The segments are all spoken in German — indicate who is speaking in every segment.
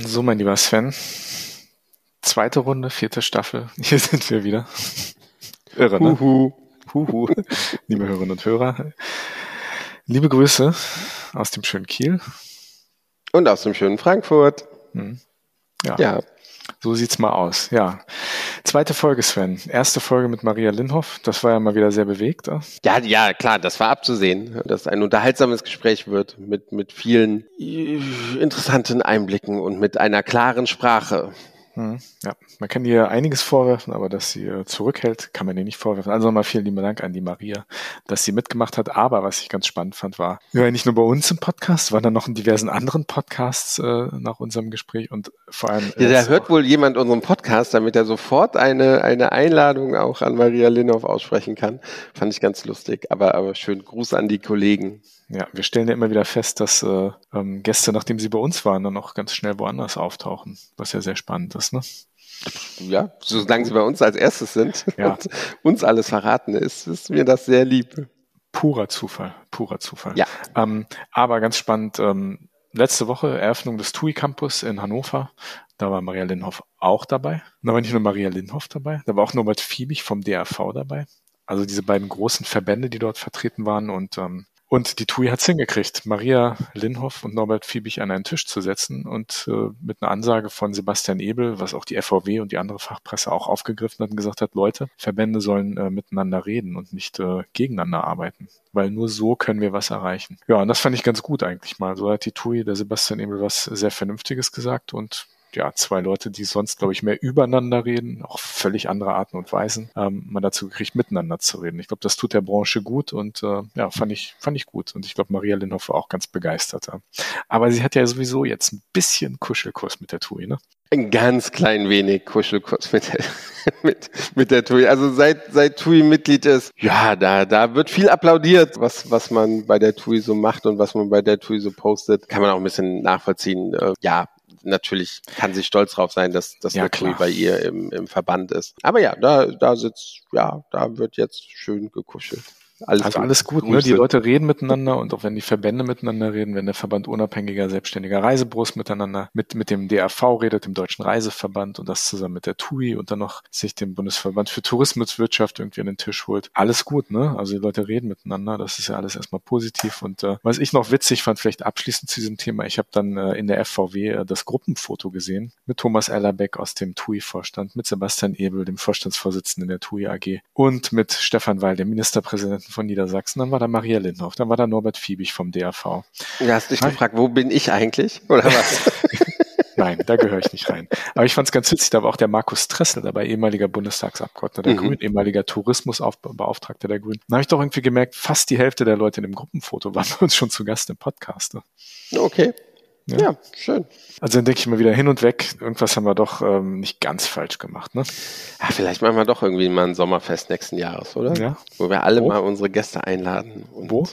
Speaker 1: So, mein lieber Sven. Zweite Runde, vierte Staffel. Hier sind wir wieder. Irre, ne? Huhu. Huhu. Liebe Hörerinnen und Hörer. Liebe Grüße aus dem schönen Kiel.
Speaker 2: Und aus dem schönen Frankfurt.
Speaker 1: Hm. Ja. ja. So sieht's mal aus. Ja. Zweite Folge, Sven. Erste Folge mit Maria Linhoff. Das war ja mal wieder sehr bewegt.
Speaker 2: Ja, ja, klar, das war abzusehen, dass ein unterhaltsames Gespräch wird mit, mit vielen interessanten Einblicken und mit einer klaren Sprache.
Speaker 1: Hm, ja, man kann ihr einiges vorwerfen, aber dass sie äh, zurückhält, kann man ihr nicht vorwerfen. Also nochmal vielen lieben Dank an die Maria, dass sie mitgemacht hat. Aber was ich ganz spannend fand, war, ja, nicht nur bei uns im Podcast, war dann noch in diversen anderen Podcasts äh, nach unserem Gespräch und vor allem.
Speaker 2: Ja, da hört wohl jemand unseren Podcast, damit er sofort eine, eine Einladung auch an Maria Linhoff aussprechen kann. Fand ich ganz lustig. Aber, aber schön Gruß an die Kollegen.
Speaker 1: Ja, wir stellen ja immer wieder fest, dass äh, ähm, Gäste, nachdem sie bei uns waren, dann auch ganz schnell woanders auftauchen, was ja sehr spannend ist, ne?
Speaker 2: Ja, solange sie bei uns als erstes sind ja. und uns alles verraten, ist, ist mir das sehr lieb.
Speaker 1: Purer Zufall, purer Zufall. Ja. Ähm, aber ganz spannend, ähm, letzte Woche Eröffnung des TUI Campus in Hannover. Da war Maria Linhoff auch dabei. Da war nicht nur Maria Linhoff dabei, da war auch Norbert Fiebig vom DRV dabei. Also diese beiden großen Verbände, die dort vertreten waren und ähm, und die TUI hat es hingekriegt, Maria Linhoff und Norbert Fiebig an einen Tisch zu setzen und äh, mit einer Ansage von Sebastian Ebel, was auch die FVW und die andere Fachpresse auch aufgegriffen hat und gesagt hat, Leute, Verbände sollen äh, miteinander reden und nicht äh, gegeneinander arbeiten, weil nur so können wir was erreichen. Ja, und das fand ich ganz gut eigentlich mal. So hat die TUI, der Sebastian Ebel, was sehr Vernünftiges gesagt und ja, zwei Leute, die sonst, glaube ich, mehr übereinander reden, auch völlig andere Arten und Weisen, ähm, man dazu gekriegt, miteinander zu reden. Ich glaube, das tut der Branche gut und äh, ja, fand ich, fand ich gut. Und ich glaube, Maria Linhoff war auch ganz begeistert. Aber sie hat ja sowieso jetzt ein bisschen Kuschelkurs mit der TUI, ne?
Speaker 2: Ein ganz klein wenig Kuschelkurs mit der, mit, mit der TUI. Also seit, seit TUI Mitglied ist, ja, da, da wird viel applaudiert, was, was man bei der TUI so macht und was man bei der TUI so postet. Kann man auch ein bisschen nachvollziehen. Äh, ja, natürlich kann sie stolz drauf sein, dass, dass ja, bei ihr im, im Verband ist. Aber ja, da, da sitzt, ja, da wird jetzt schön gekuschelt.
Speaker 1: Alles also alles gut, ne? Die Leute reden miteinander und auch wenn die Verbände miteinander reden, wenn der Verband unabhängiger selbstständiger Reisebüros miteinander mit mit dem DRV redet, dem Deutschen Reiseverband und das zusammen mit der TUI und dann noch sich dem Bundesverband für Tourismuswirtschaft irgendwie an den Tisch holt. Alles gut, ne? Also die Leute reden miteinander, das ist ja alles erstmal positiv und äh, was ich noch witzig fand, vielleicht abschließend zu diesem Thema, ich habe dann äh, in der FVW äh, das Gruppenfoto gesehen mit Thomas Ellerbeck aus dem TUI-Vorstand, mit Sebastian Ebel, dem Vorstandsvorsitzenden der TUI AG und mit Stefan Weil, dem Ministerpräsidenten von Niedersachsen, dann war da Maria Lindhoff, dann war da Norbert Fiebig vom DRV.
Speaker 2: Du hast dich gefragt, wo bin ich eigentlich? Oder was?
Speaker 1: Nein, da gehöre ich nicht rein. Aber ich fand es ganz witzig, da war auch der Markus Tressel dabei, ehemaliger Bundestagsabgeordneter der mhm. Grünen, ehemaliger Tourismusbeauftragter der Grünen. Da habe ich doch irgendwie gemerkt, fast die Hälfte der Leute in dem Gruppenfoto waren bei uns schon zu Gast im Podcast.
Speaker 2: Okay. Ja. ja, schön.
Speaker 1: Also dann denke ich mal wieder hin und weg, irgendwas haben wir doch ähm, nicht ganz falsch gemacht, ne?
Speaker 2: Ja, vielleicht machen wir doch irgendwie mal ein Sommerfest nächsten Jahres, oder? Ja. Wo wir alle Wo? mal unsere Gäste einladen.
Speaker 1: Wo?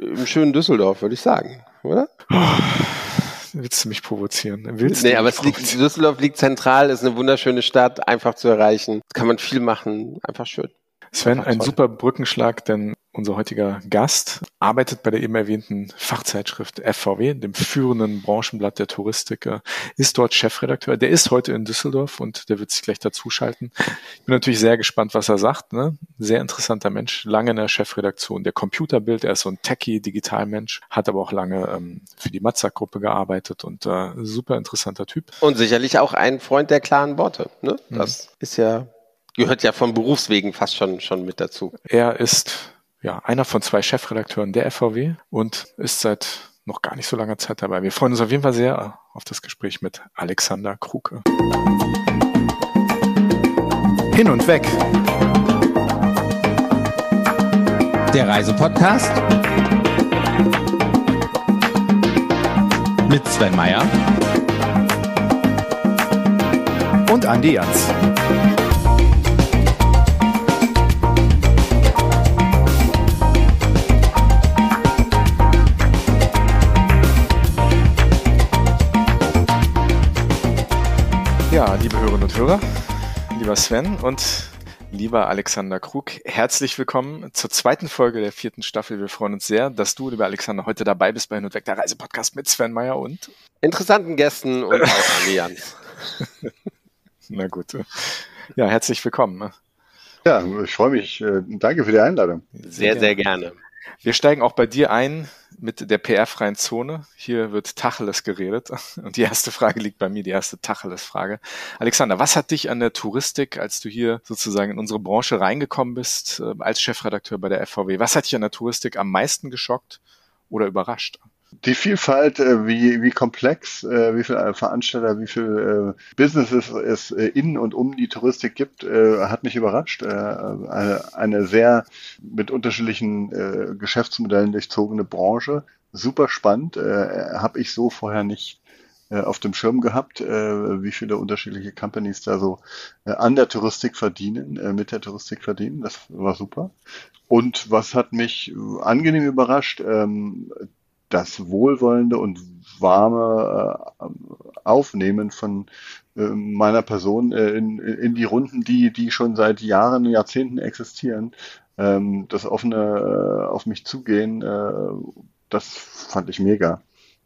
Speaker 2: Im schönen Düsseldorf, würde ich sagen, oder? Oh,
Speaker 1: willst du mich provozieren? Willst
Speaker 2: nee, aber es liegt, Düsseldorf liegt zentral, ist eine wunderschöne Stadt, einfach zu erreichen. Kann man viel machen, einfach schön.
Speaker 1: Sven, ein super Brückenschlag, denn unser heutiger Gast arbeitet bei der eben erwähnten Fachzeitschrift FVW, dem führenden Branchenblatt der Touristik, ist dort Chefredakteur. Der ist heute in Düsseldorf und der wird sich gleich dazuschalten. Ich bin natürlich sehr gespannt, was er sagt. Ne? Sehr interessanter Mensch, lange in der Chefredaktion der Computerbild. Er ist so ein Techie, Digitalmensch, hat aber auch lange ähm, für die Matzak-Gruppe gearbeitet und äh, super interessanter Typ.
Speaker 2: Und sicherlich auch ein Freund der klaren Worte. Ne? Das mhm. ist ja gehört ja von Berufswegen fast schon, schon mit dazu.
Speaker 1: Er ist ja einer von zwei Chefredakteuren der FVW und ist seit noch gar nicht so langer Zeit dabei. Wir freuen uns auf jeden Fall sehr auf das Gespräch mit Alexander Kruke.
Speaker 3: Hin und weg. Der Reisepodcast mit Sven Meyer und Andi Jans.
Speaker 1: Liebe Hörerinnen und Hörer, lieber Sven und Lieber Alexander Krug, herzlich willkommen zur zweiten Folge der vierten Staffel. Wir freuen uns sehr, dass du, lieber Alexander, heute dabei bist bei Hin und Weg, der Reisepodcast mit Sven Meyer und
Speaker 2: interessanten Gästen und auch Allianz.
Speaker 1: Na gut. Ja, herzlich willkommen.
Speaker 4: Ja, ich freue mich. Äh, danke für die Einladung.
Speaker 2: Sehr, sehr gerne.
Speaker 1: Wir steigen auch bei dir ein mit der PR-freien Zone. Hier wird Tacheles geredet. Und die erste Frage liegt bei mir, die erste Tacheles-Frage. Alexander, was hat dich an der Touristik, als du hier sozusagen in unsere Branche reingekommen bist, äh, als Chefredakteur bei der FVW, was hat dich an der Touristik am meisten geschockt oder überrascht?
Speaker 4: Die Vielfalt, äh, wie, wie komplex, äh, wie viele Veranstalter, wie viele Businesses es in und um die Touristik gibt, hat mich überrascht. Eine, eine sehr mit unterschiedlichen Geschäftsmodellen durchzogene Branche. Super spannend, habe ich so vorher nicht auf dem Schirm gehabt, wie viele unterschiedliche Companies da so an der Touristik verdienen, mit der Touristik verdienen. Das war super. Und was hat mich angenehm überrascht, ähm, das wohlwollende und warme äh, Aufnehmen von äh, meiner Person äh, in, in die Runden, die, die schon seit Jahren, Jahrzehnten existieren, ähm, das offene äh, auf mich zugehen, äh, das fand ich mega.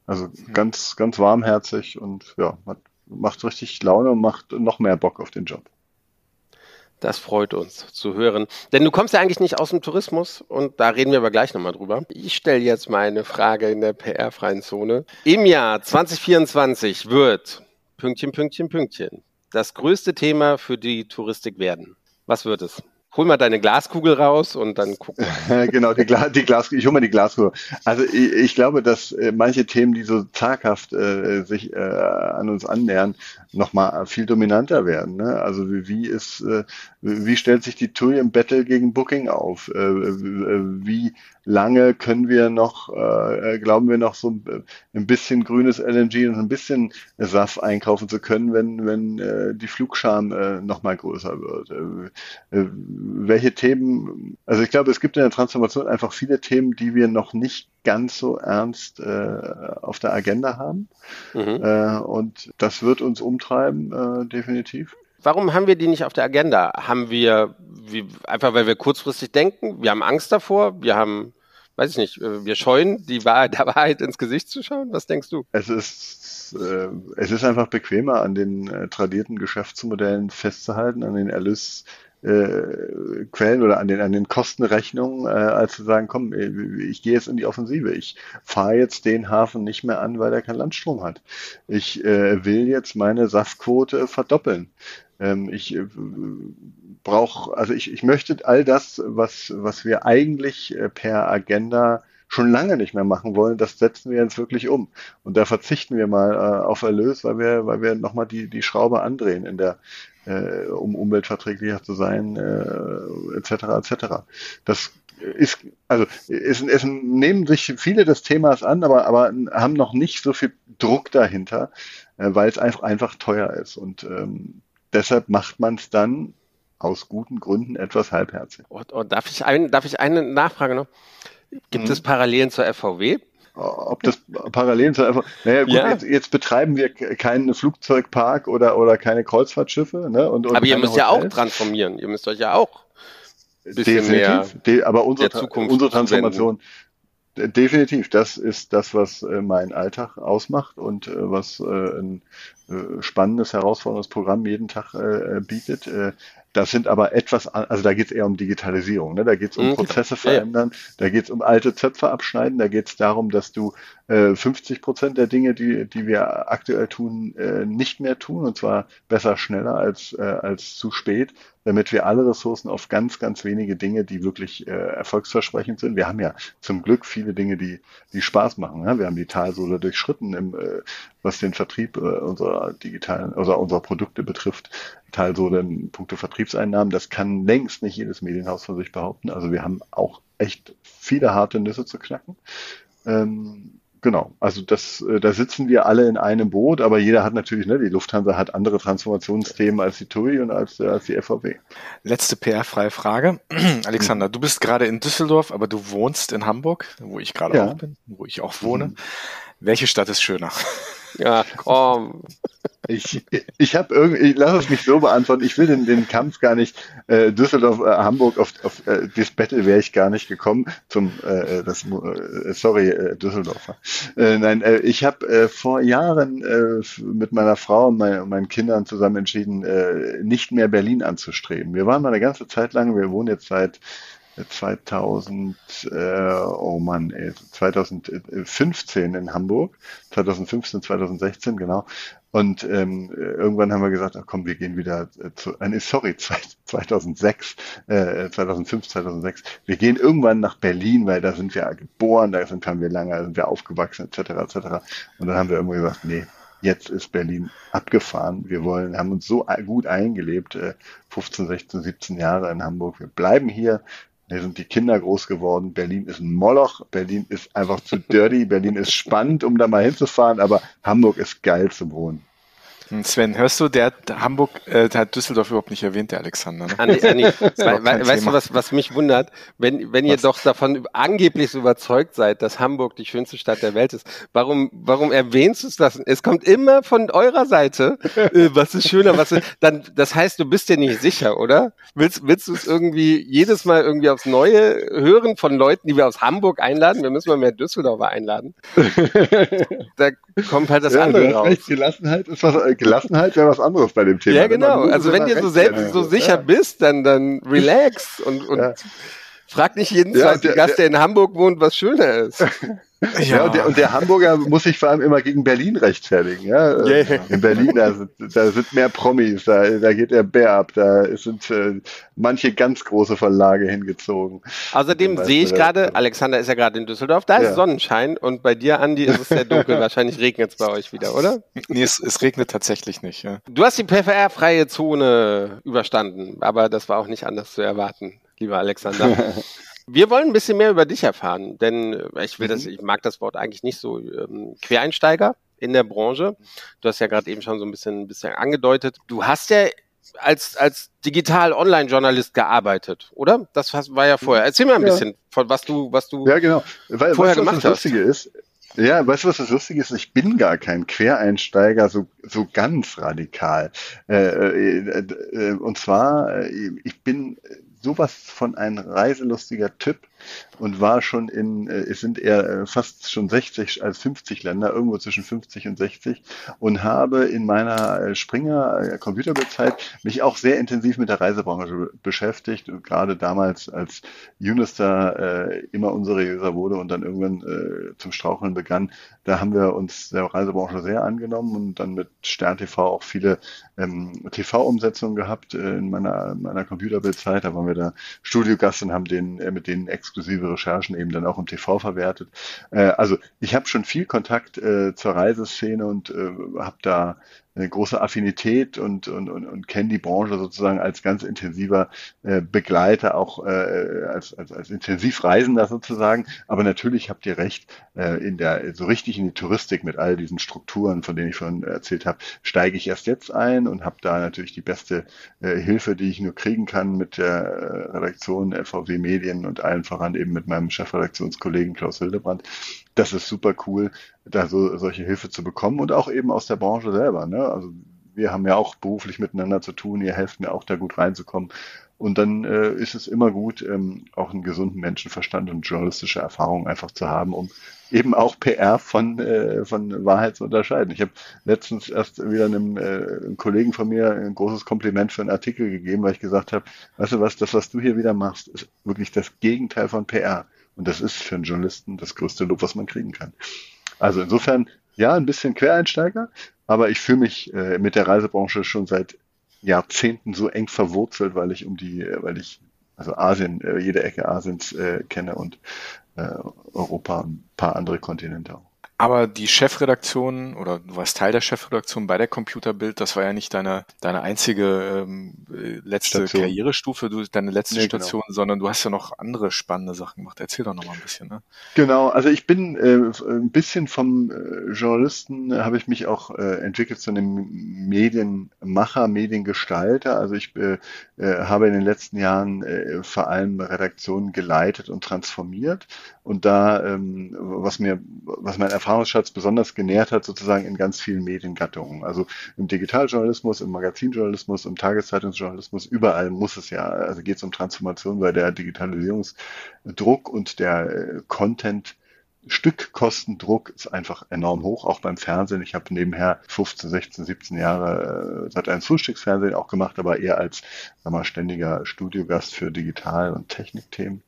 Speaker 4: Also mhm. ganz, ganz warmherzig und ja, hat, macht richtig Laune und macht noch mehr Bock auf den Job.
Speaker 2: Das freut uns zu hören. Denn du kommst ja eigentlich nicht aus dem Tourismus und da reden wir aber gleich nochmal drüber. Ich stelle jetzt mal eine Frage in der PR-freien Zone. Im Jahr 2024 wird Pünktchen, Pünktchen, Pünktchen das größte Thema für die Touristik werden. Was wird es? Hol mal deine Glaskugel raus und dann gucken.
Speaker 4: genau, die, Gla die Glaskugel. Ich hol mal die Glaskugel. Also ich, ich glaube, dass äh, manche Themen, die so zaghaft äh, sich äh, an uns annähern, nochmal viel dominanter werden. Ne? Also wie, wie ist, äh, wie stellt sich die TUI im Battle gegen Booking auf? Äh, wie lange können wir noch, äh, glauben wir noch so ein bisschen grünes LNG und ein bisschen SAF einkaufen zu können, wenn, wenn äh, die Flugscham äh, nochmal größer wird? Äh, äh, welche Themen, also ich glaube, es gibt in der Transformation einfach viele Themen, die wir noch nicht ganz so ernst äh, auf der Agenda haben. Mhm. Äh, und das wird uns umtreiben, äh, definitiv.
Speaker 2: Warum haben wir die nicht auf der Agenda? Haben wir, wie, einfach weil wir kurzfristig denken, wir haben Angst davor, wir haben, weiß ich nicht, äh, wir scheuen, die Wahrheit, der Wahrheit ins Gesicht zu schauen? Was denkst du?
Speaker 4: Es ist, äh, es ist einfach bequemer, an den äh, tradierten Geschäftsmodellen festzuhalten, an den Erlös äh, Quellen oder an den, an den Kostenrechnungen, äh, als zu sagen, komm, äh, ich gehe jetzt in die Offensive. Ich fahre jetzt den Hafen nicht mehr an, weil er keinen Landstrom hat. Ich äh, will jetzt meine Saftquote verdoppeln. Ähm, ich äh, brauche, also ich, ich möchte all das, was, was wir eigentlich äh, per Agenda schon lange nicht mehr machen wollen, das setzen wir jetzt wirklich um. Und da verzichten wir mal äh, auf Erlös, weil wir, weil wir nochmal die, die Schraube andrehen in der, äh, um umweltverträglicher zu sein, äh, etc. etc. Das ist, also es, es nehmen sich viele des Themas an, aber, aber haben noch nicht so viel Druck dahinter, äh, weil es einfach, einfach teuer ist. Und ähm, deshalb macht man es dann aus guten Gründen etwas halbherzig.
Speaker 2: Und, und darf, ich ein, darf ich eine Nachfrage noch? Gibt mhm. es Parallelen zur FVW?
Speaker 4: ob das Parallelen zu einfach, naja gut, ja. jetzt, jetzt, betreiben wir keinen Flugzeugpark oder, oder keine Kreuzfahrtschiffe. Ne? Und,
Speaker 2: und aber ihr müsst Hotels. ja auch transformieren, ihr müsst euch ja auch
Speaker 4: bisschen Definitiv. mehr aber unsere, unsere Transformation. Definitiv, das ist das, was äh, mein Alltag ausmacht und äh, was äh, ein spannendes, herausforderndes Programm jeden Tag bietet. Das sind aber etwas, also da geht es eher um Digitalisierung, ne? da geht es um mhm. Prozesse verändern, ja. da geht es um alte Zöpfe abschneiden, da geht es darum, dass du äh, 50 Prozent der Dinge, die, die wir aktuell tun, äh, nicht mehr tun, und zwar besser schneller als, äh, als zu spät, damit wir alle Ressourcen auf ganz, ganz wenige Dinge, die wirklich äh, erfolgsversprechend sind. Wir haben ja zum Glück viele Dinge, die, die Spaß machen. Ne? Wir haben die Talsohle durchschritten, im, äh, was den Vertrieb äh, unserer digitalen, also unserer Produkte betrifft. Talsohle in puncto Vertriebseinnahmen. Das kann längst nicht jedes Medienhaus von sich behaupten. Also wir haben auch echt viele harte Nüsse zu knacken. Ähm, Genau, also das, äh, da sitzen wir alle in einem Boot, aber jeder hat natürlich, ne, die Lufthansa hat andere Transformationsthemen als die TUI und als, äh, als die FVW.
Speaker 1: Letzte PR-freie Frage. Alexander, mhm. du bist gerade in Düsseldorf, aber du wohnst in Hamburg, wo ich gerade ja. auch bin, wo ich auch wohne. Mhm. Welche Stadt ist schöner?
Speaker 2: Ja, komm.
Speaker 4: Ich, ich habe irgendwie, lass es mich so beantworten, ich will den, den Kampf gar nicht, äh, Düsseldorf, äh, Hamburg, auf, auf äh, das Battle wäre ich gar nicht gekommen, zum, äh, das, äh, sorry, äh, Düsseldorfer. Äh, nein, äh, ich habe äh, vor Jahren äh, mit meiner Frau und mein, meinen Kindern zusammen entschieden, äh, nicht mehr Berlin anzustreben. Wir waren mal eine ganze Zeit lang, wir wohnen jetzt seit 2000, äh, oh Mann, ey, 2015 in Hamburg, 2015, 2016, genau. Und ähm, irgendwann haben wir gesagt, ach komm, wir gehen wieder äh, zu, äh, sorry, 2006, äh, 2005, 2006, wir gehen irgendwann nach Berlin, weil da sind wir geboren, da sind, haben wir lange, da sind wir aufgewachsen, etc., etc. Und dann haben wir irgendwann gesagt, nee, jetzt ist Berlin abgefahren. Wir wollen, haben uns so gut eingelebt, äh, 15, 16, 17 Jahre in Hamburg. Wir bleiben hier, hier sind die Kinder groß geworden. Berlin ist ein Moloch. Berlin ist einfach zu dirty. Berlin ist spannend, um da mal hinzufahren, aber Hamburg ist geil zu wohnen.
Speaker 1: Sven, hörst du, der hat Hamburg, äh, der hat Düsseldorf überhaupt nicht erwähnt, der Alexander. Ne?
Speaker 2: Andi, Andi, we weißt du, was, was mich wundert? Wenn, wenn ihr doch davon angeblich so überzeugt seid, dass Hamburg die schönste Stadt der Welt ist, warum, warum erwähnst du es das? Es kommt immer von eurer Seite, äh, was ist schöner, was ist, dann, das heißt, du bist dir nicht sicher, oder? Willst, willst du es irgendwie jedes Mal irgendwie aufs Neue hören von Leuten, die wir aus Hamburg einladen? Wir müssen mal mehr Düsseldorfer einladen. da kommt halt das ja, andere raus. Recht,
Speaker 4: Gelassenheit ist was, äh, Gelassenheit wäre was anderes bei dem Thema.
Speaker 2: Ja, genau. Also wenn dir so selbst so sicher ja. bist, dann, dann relax und, und ja. frag nicht jeden ja, zweiten der, Gast, der in Hamburg wohnt, was schöner ist.
Speaker 4: Ja, ja und, der, und, der, Hamburger muss sich vor allem immer gegen Berlin rechtfertigen. Ja? Yeah. In Berlin, da sind, da sind mehr Promis, da, da geht der Bär ab, da sind äh, manche ganz große Verlage hingezogen.
Speaker 2: Außerdem sehe ich gerade, Alexander ist ja gerade in Düsseldorf, da ist ja. Sonnenschein und bei dir, Andi, ist es sehr dunkel. Wahrscheinlich regnet es bei euch wieder, oder?
Speaker 1: Nee, es, es regnet tatsächlich nicht. Ja.
Speaker 2: Du hast die PFR-freie Zone überstanden, aber das war auch nicht anders zu erwarten, lieber Alexander. Wir wollen ein bisschen mehr über dich erfahren, denn äh, ich will das, mhm. ich mag das Wort eigentlich nicht so ähm, Quereinsteiger in der Branche. Du hast ja gerade eben schon so ein bisschen, ein bisschen angedeutet. Du hast ja als, als Digital-Online-Journalist gearbeitet, oder? Das war ja vorher. Erzähl mal ein ja. bisschen von was du, was du
Speaker 4: ja, genau. Weil, vorher weißt, gemacht was das hast. Lustige ist, ja, weißt du, was das Lustige ist? Ich bin gar kein Quereinsteiger, so, so ganz radikal. Äh, äh, äh, und zwar, äh, ich bin sowas von ein reiselustiger Typ und war schon in, äh, es sind eher äh, fast schon 60 als 50 Länder, irgendwo zwischen 50 und 60 und habe in meiner äh, Springer Computerbildzeit mich auch sehr intensiv mit der Reisebranche beschäftigt gerade damals als Unister äh, immer unseriöser wurde und dann irgendwann äh, zum Straucheln begann, da haben wir uns der Reisebranche sehr angenommen und dann mit Stern TV auch viele ähm, TV-Umsetzungen gehabt äh, in meiner, meiner Computerbildzeit. Da waren wir da Studiogast und haben den äh, mit denen exklusive Recherchen eben dann auch im TV verwertet. Äh, also ich habe schon viel Kontakt äh, zur Reiseszene und äh, habe da eine große Affinität und, und, und, und kenne die Branche sozusagen als ganz intensiver äh, Begleiter, auch äh, als, als, als Intensivreisender sozusagen. Aber natürlich habt ihr recht, äh, in der so richtig in die Touristik mit all diesen Strukturen, von denen ich vorhin erzählt habe, steige ich erst jetzt ein und habe da natürlich die beste äh, Hilfe, die ich nur kriegen kann mit der Redaktion LVW Medien und allen voran eben mit meinem Chefredaktionskollegen Klaus Hildebrand das ist super cool, da so solche Hilfe zu bekommen und auch eben aus der Branche selber. Ne? Also wir haben ja auch beruflich miteinander zu tun, ihr helft mir auch da gut reinzukommen. Und dann äh, ist es immer gut, ähm, auch einen gesunden Menschenverstand und journalistische Erfahrung einfach zu haben, um eben auch PR von, äh, von Wahrheit zu unterscheiden. Ich habe letztens erst wieder einem, äh, einem Kollegen von mir ein großes Kompliment für einen Artikel gegeben, weil ich gesagt habe, weißt du was, das, was du hier wieder machst, ist wirklich das Gegenteil von PR. Und das ist für einen Journalisten das größte Lob, was man kriegen kann. Also insofern, ja, ein bisschen Quereinsteiger, aber ich fühle mich äh, mit der Reisebranche schon seit Jahrzehnten so eng verwurzelt, weil ich um die, weil ich also Asien, äh, jede Ecke Asiens äh, kenne und äh, Europa ein paar andere Kontinente auch.
Speaker 1: Aber die Chefredaktion oder du warst Teil der Chefredaktion bei der Computerbild, das war ja nicht deine, deine einzige ähm, äh, letzte Station. Karrierestufe, du, deine letzte nee, genau. Station, genau. sondern du hast ja noch andere spannende Sachen gemacht. Erzähl doch noch mal ein bisschen. Ne?
Speaker 4: Genau, also ich bin äh, ein bisschen vom äh, Journalisten, äh, habe ich mich auch äh, entwickelt zu einem Medienmacher, Mediengestalter. Also ich habe in den letzten Jahren vor allem Redaktionen geleitet und transformiert und da, ähm, was mir, was mein Erfahrungsschatz besonders genährt hat, sozusagen in ganz vielen Mediengattungen. Also im Digitaljournalismus, im Magazinjournalismus, im Tageszeitungsjournalismus, überall muss es ja, also geht es um Transformation, weil der Digitalisierungsdruck und der äh, Content Stückkostendruck ist einfach enorm hoch, auch beim Fernsehen. Ich habe nebenher 15, 16, 17 Jahre äh, seit einem Frühstücksfernsehen auch gemacht, aber eher als sag mal, ständiger Studiogast für Digital- und Technikthemen.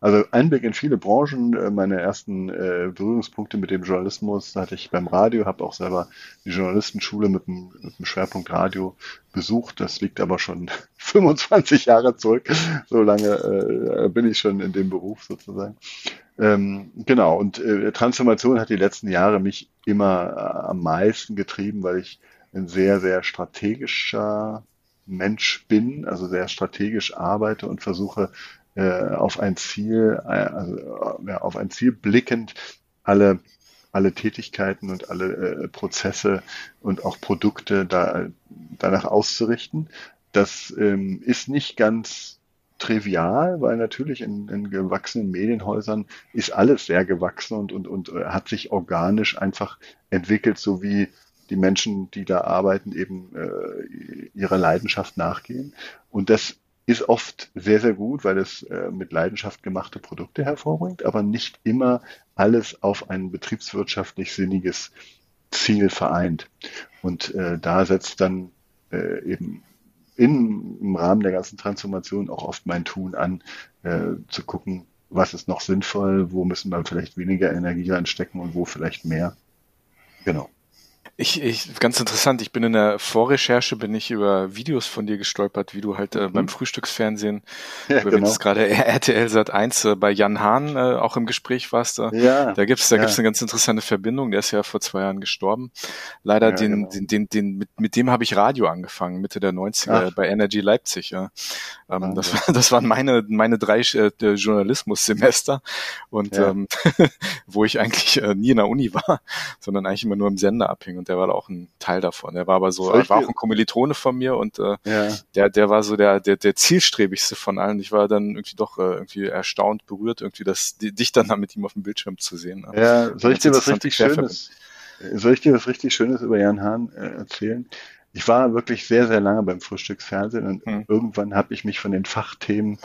Speaker 4: Also Einblick in viele Branchen. Äh, meine ersten äh, Berührungspunkte mit dem Journalismus hatte ich beim Radio, habe auch selber die Journalistenschule mit dem, mit dem Schwerpunkt Radio besucht. Das liegt aber schon 25 Jahre zurück. So lange äh, bin ich schon in dem Beruf sozusagen. Ähm, genau, und äh, Transformation hat die letzten Jahre mich immer äh, am meisten getrieben, weil ich ein sehr, sehr strategischer Mensch bin, also sehr strategisch arbeite und versuche äh, auf ein Ziel, äh, also, ja, auf ein Ziel blickend alle alle Tätigkeiten und alle äh, Prozesse und auch Produkte da, danach auszurichten. Das ähm, ist nicht ganz trivial, weil natürlich in, in gewachsenen Medienhäusern ist alles sehr gewachsen und, und, und äh, hat sich organisch einfach entwickelt, so wie die Menschen, die da arbeiten, eben äh, ihrer Leidenschaft nachgehen. Und das ist oft sehr, sehr gut, weil es äh, mit Leidenschaft gemachte Produkte hervorbringt, aber nicht immer alles auf ein betriebswirtschaftlich sinniges Ziel vereint. Und äh, da setzt dann äh, eben in, im Rahmen der ganzen Transformation auch oft mein Tun an, äh, zu gucken, was ist noch sinnvoll, wo müssen wir vielleicht weniger Energie reinstecken und wo vielleicht mehr. Genau.
Speaker 1: Ich, ich, ganz interessant, ich bin in der Vorrecherche, bin ich über Videos von dir gestolpert, wie du halt äh, mhm. beim Frühstücksfernsehen, ja, du genau. gerade RTL Sat 1 äh, bei Jan Hahn äh, auch im Gespräch warst. Äh, ja, da gibt's da ja. gibt's eine ganz interessante Verbindung, der ist ja vor zwei Jahren gestorben. Leider ja, den, genau. den, den, den, mit, mit dem habe ich Radio angefangen, Mitte der 90er Ach. bei Energy Leipzig. Ja. Ähm, das, war, das waren meine, meine drei äh, Journalismussemester und ähm, wo ich eigentlich äh, nie in der Uni war, sondern eigentlich immer nur im Sender abhing und der war auch ein Teil davon. Der war aber so, er war auch ein Kommilitone von mir und äh, ja. der, der war so der, der, der zielstrebigste von allen. Ich war dann irgendwie doch äh, irgendwie erstaunt, berührt, irgendwie das, dich dann da mit ihm auf dem Bildschirm zu sehen.
Speaker 4: Ja, soll ich dir was richtig Schönes, soll ich dir was richtig Schönes über Jan Hahn äh, erzählen? Ich war wirklich sehr, sehr lange beim Frühstücksfernsehen und hm. irgendwann habe ich mich von den Fachthemen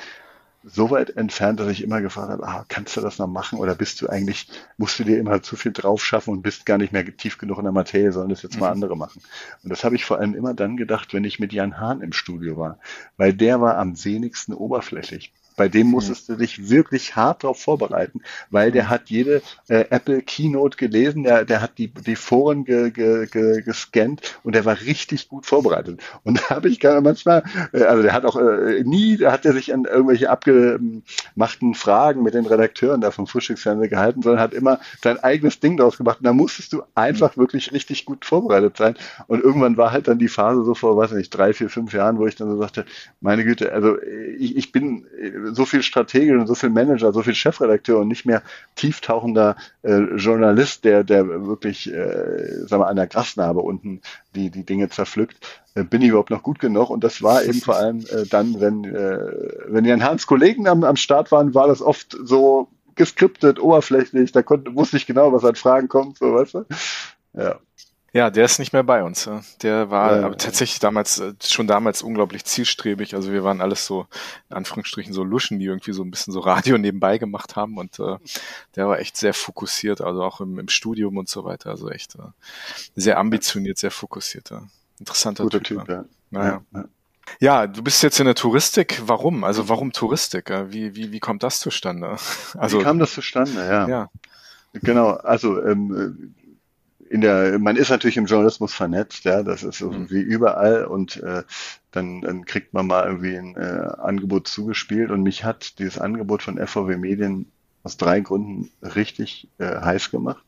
Speaker 4: so weit entfernt, dass ich immer gefragt habe, ah, kannst du das noch machen oder bist du eigentlich, musst du dir immer zu viel drauf schaffen und bist gar nicht mehr tief genug in der Materie, sollen das jetzt mal mhm. andere machen. Und das habe ich vor allem immer dann gedacht, wenn ich mit Jan Hahn im Studio war, weil der war am wenigsten oberflächlich. Bei dem musstest du dich wirklich hart darauf vorbereiten, weil der hat jede äh, Apple Keynote gelesen, der, der hat die, die Foren ge, ge, ge, gescannt und der war richtig gut vorbereitet. Und da habe ich gar manchmal, äh, also der hat auch äh, nie, da hat er sich an irgendwelche abgemachten Fragen mit den Redakteuren da vom Frühstücksfernsehen gehalten, sondern hat immer sein eigenes Ding daraus gemacht. Und da musstest du einfach wirklich richtig gut vorbereitet sein. Und irgendwann war halt dann die Phase so vor, weiß ich nicht, drei, vier, fünf Jahren, wo ich dann so sagte, meine Güte, also ich, ich bin so viel Strategie und so viel Manager, so viel Chefredakteur und nicht mehr tieftauchender äh, Journalist, der, der wirklich, äh, sagen wir, an der Grasnarbe unten die, die Dinge zerpflückt, äh, bin ich überhaupt noch gut genug? Und das war eben vor allem äh, dann, wenn, äh, wenn Jan Hans Kollegen am, am Start waren, war das oft so geskriptet, oberflächlich, da konnte, wusste ich genau, was an Fragen kommt, so weißt du?
Speaker 1: Ja. Ja, der ist nicht mehr bei uns. Der war ja, aber tatsächlich damals, äh, schon damals unglaublich zielstrebig. Also wir waren alles so, in Anführungsstrichen, so Luschen, die irgendwie so ein bisschen so Radio nebenbei gemacht haben. Und äh, der war echt sehr fokussiert, also auch im, im Studium und so weiter. Also echt äh, sehr ambitioniert, sehr fokussiert. Ja. Interessanter Guter Typ. typ ja. Naja. Ja, ja. du bist jetzt in der Touristik. Warum? Also warum Touristik? Wie, wie, wie kommt das zustande?
Speaker 4: Also, wie kam das zustande? Ja. ja. Genau, also ähm, in der, man ist natürlich im Journalismus vernetzt, ja, das ist so mhm. wie überall und äh, dann, dann kriegt man mal irgendwie ein äh, Angebot zugespielt und mich hat dieses Angebot von FVW Medien aus drei Gründen richtig äh, heiß gemacht.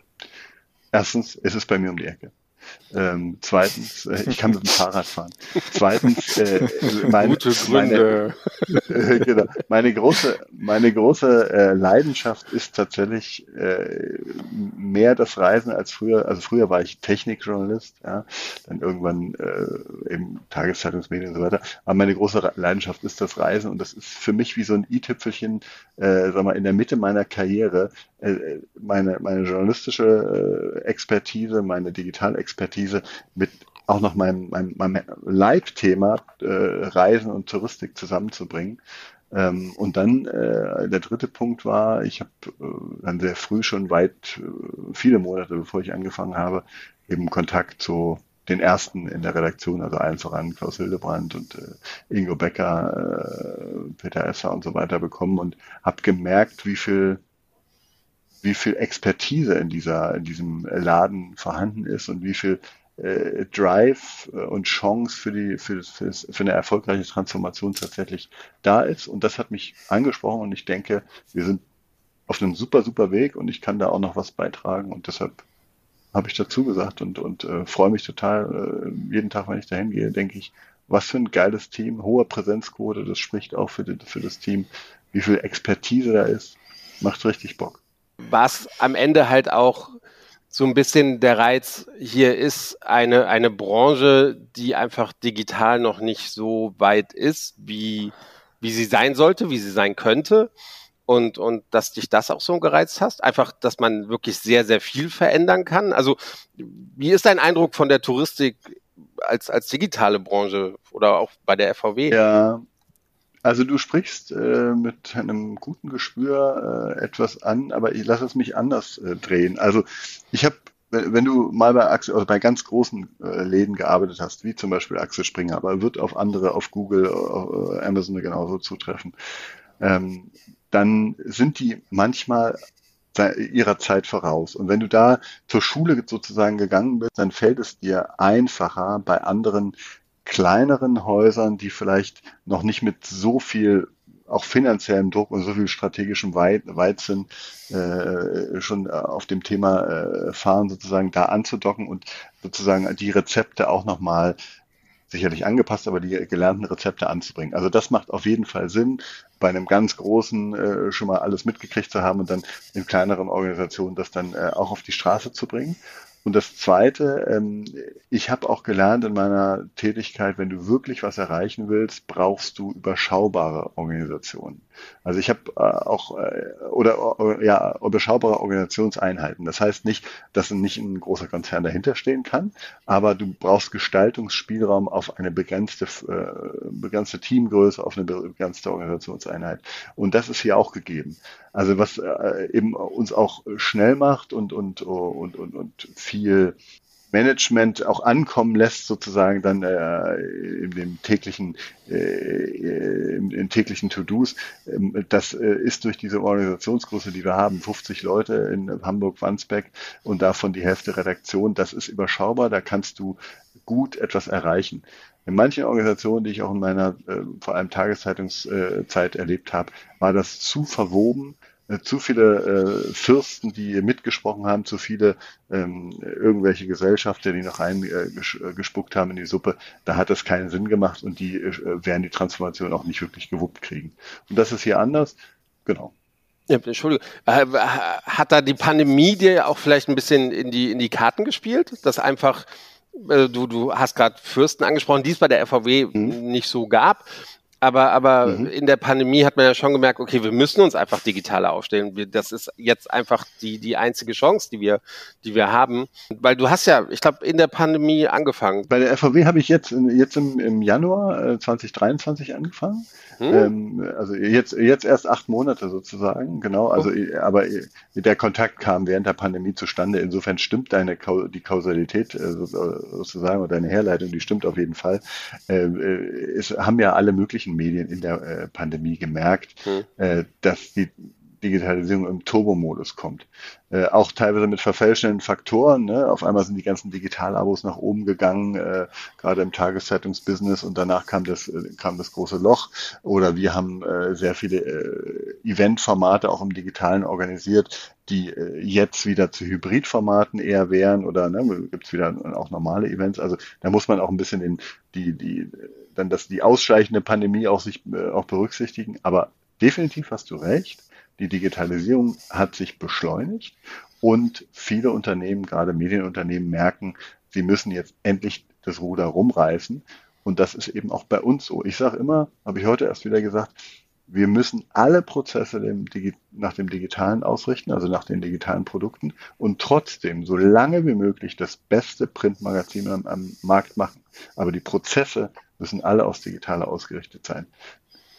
Speaker 4: Erstens, es ist bei mir um die Ecke. Ähm, zweitens, äh, ich kann mit dem Fahrrad fahren. Zweitens, äh, meine, Gute Gründe. Meine, äh, genau, meine große, meine große äh, Leidenschaft ist tatsächlich äh, mehr das Reisen als früher. Also früher war ich Technikjournalist, ja, dann irgendwann äh, eben Tageszeitungsmedien und so weiter. Aber meine große Leidenschaft ist das Reisen und das ist für mich wie so ein i-Tüpfelchen, äh, sag mal, in der Mitte meiner Karriere. Äh, meine, meine journalistische äh, Expertise, meine Digitalexpertise mit auch noch meinem, meinem, meinem Leitthema äh, Reisen und Touristik zusammenzubringen. Ähm, und dann äh, der dritte Punkt war, ich habe äh, dann sehr früh schon weit, äh, viele Monate bevor ich angefangen habe, eben Kontakt zu den ersten in der Redaktion, also allen voran Klaus Hildebrand und äh, Ingo Becker, äh, Peter Esser und so weiter bekommen und habe gemerkt, wie viel wie viel Expertise in dieser in diesem Laden vorhanden ist und wie viel äh, Drive äh, und Chance für die für, für, für eine erfolgreiche Transformation tatsächlich da ist und das hat mich angesprochen und ich denke, wir sind auf einem super super Weg und ich kann da auch noch was beitragen und deshalb habe ich dazu gesagt und, und äh, freue mich total. Äh, jeden Tag, wenn ich dahin gehe, denke ich, was für ein geiles Team, hohe Präsenzquote, das spricht auch für, die, für das Team, wie viel Expertise da ist, macht richtig Bock.
Speaker 2: Was am Ende halt auch so ein bisschen der Reiz hier ist, eine, eine Branche, die einfach digital noch nicht so weit ist, wie, wie sie sein sollte, wie sie sein könnte und, und dass dich das auch so gereizt hast? Einfach, dass man wirklich sehr, sehr viel verändern kann? Also, wie ist dein Eindruck von der Touristik als, als digitale Branche oder auch bei der FVW?
Speaker 4: Ja, also du sprichst äh, mit einem guten Gespür äh, etwas an, aber ich lasse es mich anders äh, drehen. Also ich habe wenn du mal bei Axel, also bei ganz großen äh, Läden gearbeitet hast, wie zum Beispiel Axel Springer, aber wird auf andere, auf Google, auf Amazon genauso zutreffen, ähm, dann sind die manchmal ihrer Zeit voraus. Und wenn du da zur Schule sozusagen gegangen bist, dann fällt es dir einfacher bei anderen kleineren Häusern, die vielleicht noch nicht mit so viel auch finanziellem Druck und so viel strategischem Weizen äh, schon auf dem Thema äh, fahren, sozusagen da anzudocken und sozusagen die Rezepte auch nochmal sicherlich angepasst, aber die gelernten Rezepte anzubringen. Also das macht auf jeden Fall Sinn, bei einem ganz großen äh, schon mal alles mitgekriegt zu haben und dann in kleineren Organisationen das dann äh, auch auf die Straße zu bringen. Und das Zweite, ähm, ich habe auch gelernt in meiner Tätigkeit, wenn du wirklich was erreichen willst, brauchst du überschaubare Organisationen. Also ich habe äh, auch äh, oder äh, ja überschaubare Organisationseinheiten. Das heißt nicht, dass nicht ein großer Konzern dahinter stehen kann, aber du brauchst Gestaltungsspielraum auf eine begrenzte äh, begrenzte Teamgröße, auf eine begrenzte Organisationseinheit. Und das ist hier auch gegeben. Also was äh, eben uns auch schnell macht und und und und, und viel Management auch ankommen lässt, sozusagen dann äh, in dem täglichen, äh, in, in täglichen To-Dos. Ähm, das äh, ist durch diese Organisationsgröße, die wir haben, 50 Leute in Hamburg-Wandsbek und davon die Hälfte Redaktion, das ist überschaubar, da kannst du gut etwas erreichen. In manchen Organisationen, die ich auch in meiner äh, vor allem Tageszeitungszeit erlebt habe, war das zu verwoben äh, zu viele äh, Fürsten, die mitgesprochen haben, zu viele ähm, irgendwelche Gesellschafter, die noch reingespuckt äh, haben in die Suppe. Da hat es keinen Sinn gemacht und die äh, werden die Transformation auch nicht wirklich gewuppt kriegen. Und das ist hier anders. Genau.
Speaker 2: Ja, Entschuldigung. Äh, hat da die Pandemie dir auch vielleicht ein bisschen in die, in die Karten gespielt? Dass einfach, äh, du, du hast gerade Fürsten angesprochen, die es bei der FVW mhm. nicht so gab. Aber, aber mhm. in der Pandemie hat man ja schon gemerkt, okay, wir müssen uns einfach digitaler aufstellen. Wir, das ist jetzt einfach die, die einzige Chance, die wir, die wir haben. Weil du hast ja, ich glaube, in der Pandemie angefangen.
Speaker 4: Bei der FVW habe ich jetzt, jetzt im, im Januar 2023 äh, angefangen. Hm. Ähm, also jetzt, jetzt erst acht Monate sozusagen, genau. Also, oh. aber der Kontakt kam während der Pandemie zustande. Insofern stimmt deine die Kausalität äh, sozusagen oder deine Herleitung, die stimmt auf jeden Fall. Äh, es haben ja alle möglichen Medien in der äh, Pandemie gemerkt, hm. äh, dass die Digitalisierung im Turbo-Modus kommt. Äh, auch teilweise mit verfälschenden Faktoren. Ne? Auf einmal sind die ganzen Digitalabos nach oben gegangen, äh, gerade im Tageszeitungsbusiness und danach kam das, äh, kam das große Loch. Oder wir haben äh, sehr viele äh, Eventformate auch im Digitalen organisiert, die äh, jetzt wieder zu Hybridformaten eher wären oder ne, gibt es wieder auch normale Events. Also da muss man auch ein bisschen in die, die, dann das, die ausschleichende Pandemie auch sich auch berücksichtigen. Aber definitiv hast du recht. Die Digitalisierung hat sich beschleunigt und viele Unternehmen, gerade Medienunternehmen, merken, sie müssen jetzt endlich das Ruder rumreißen. Und das ist eben auch bei uns so. Ich sage immer, habe ich heute erst wieder gesagt, wir müssen alle Prozesse dem, nach dem Digitalen ausrichten, also nach den digitalen Produkten und trotzdem so lange wie möglich das beste Printmagazin am, am Markt machen. Aber die Prozesse müssen alle aufs Digitale ausgerichtet sein.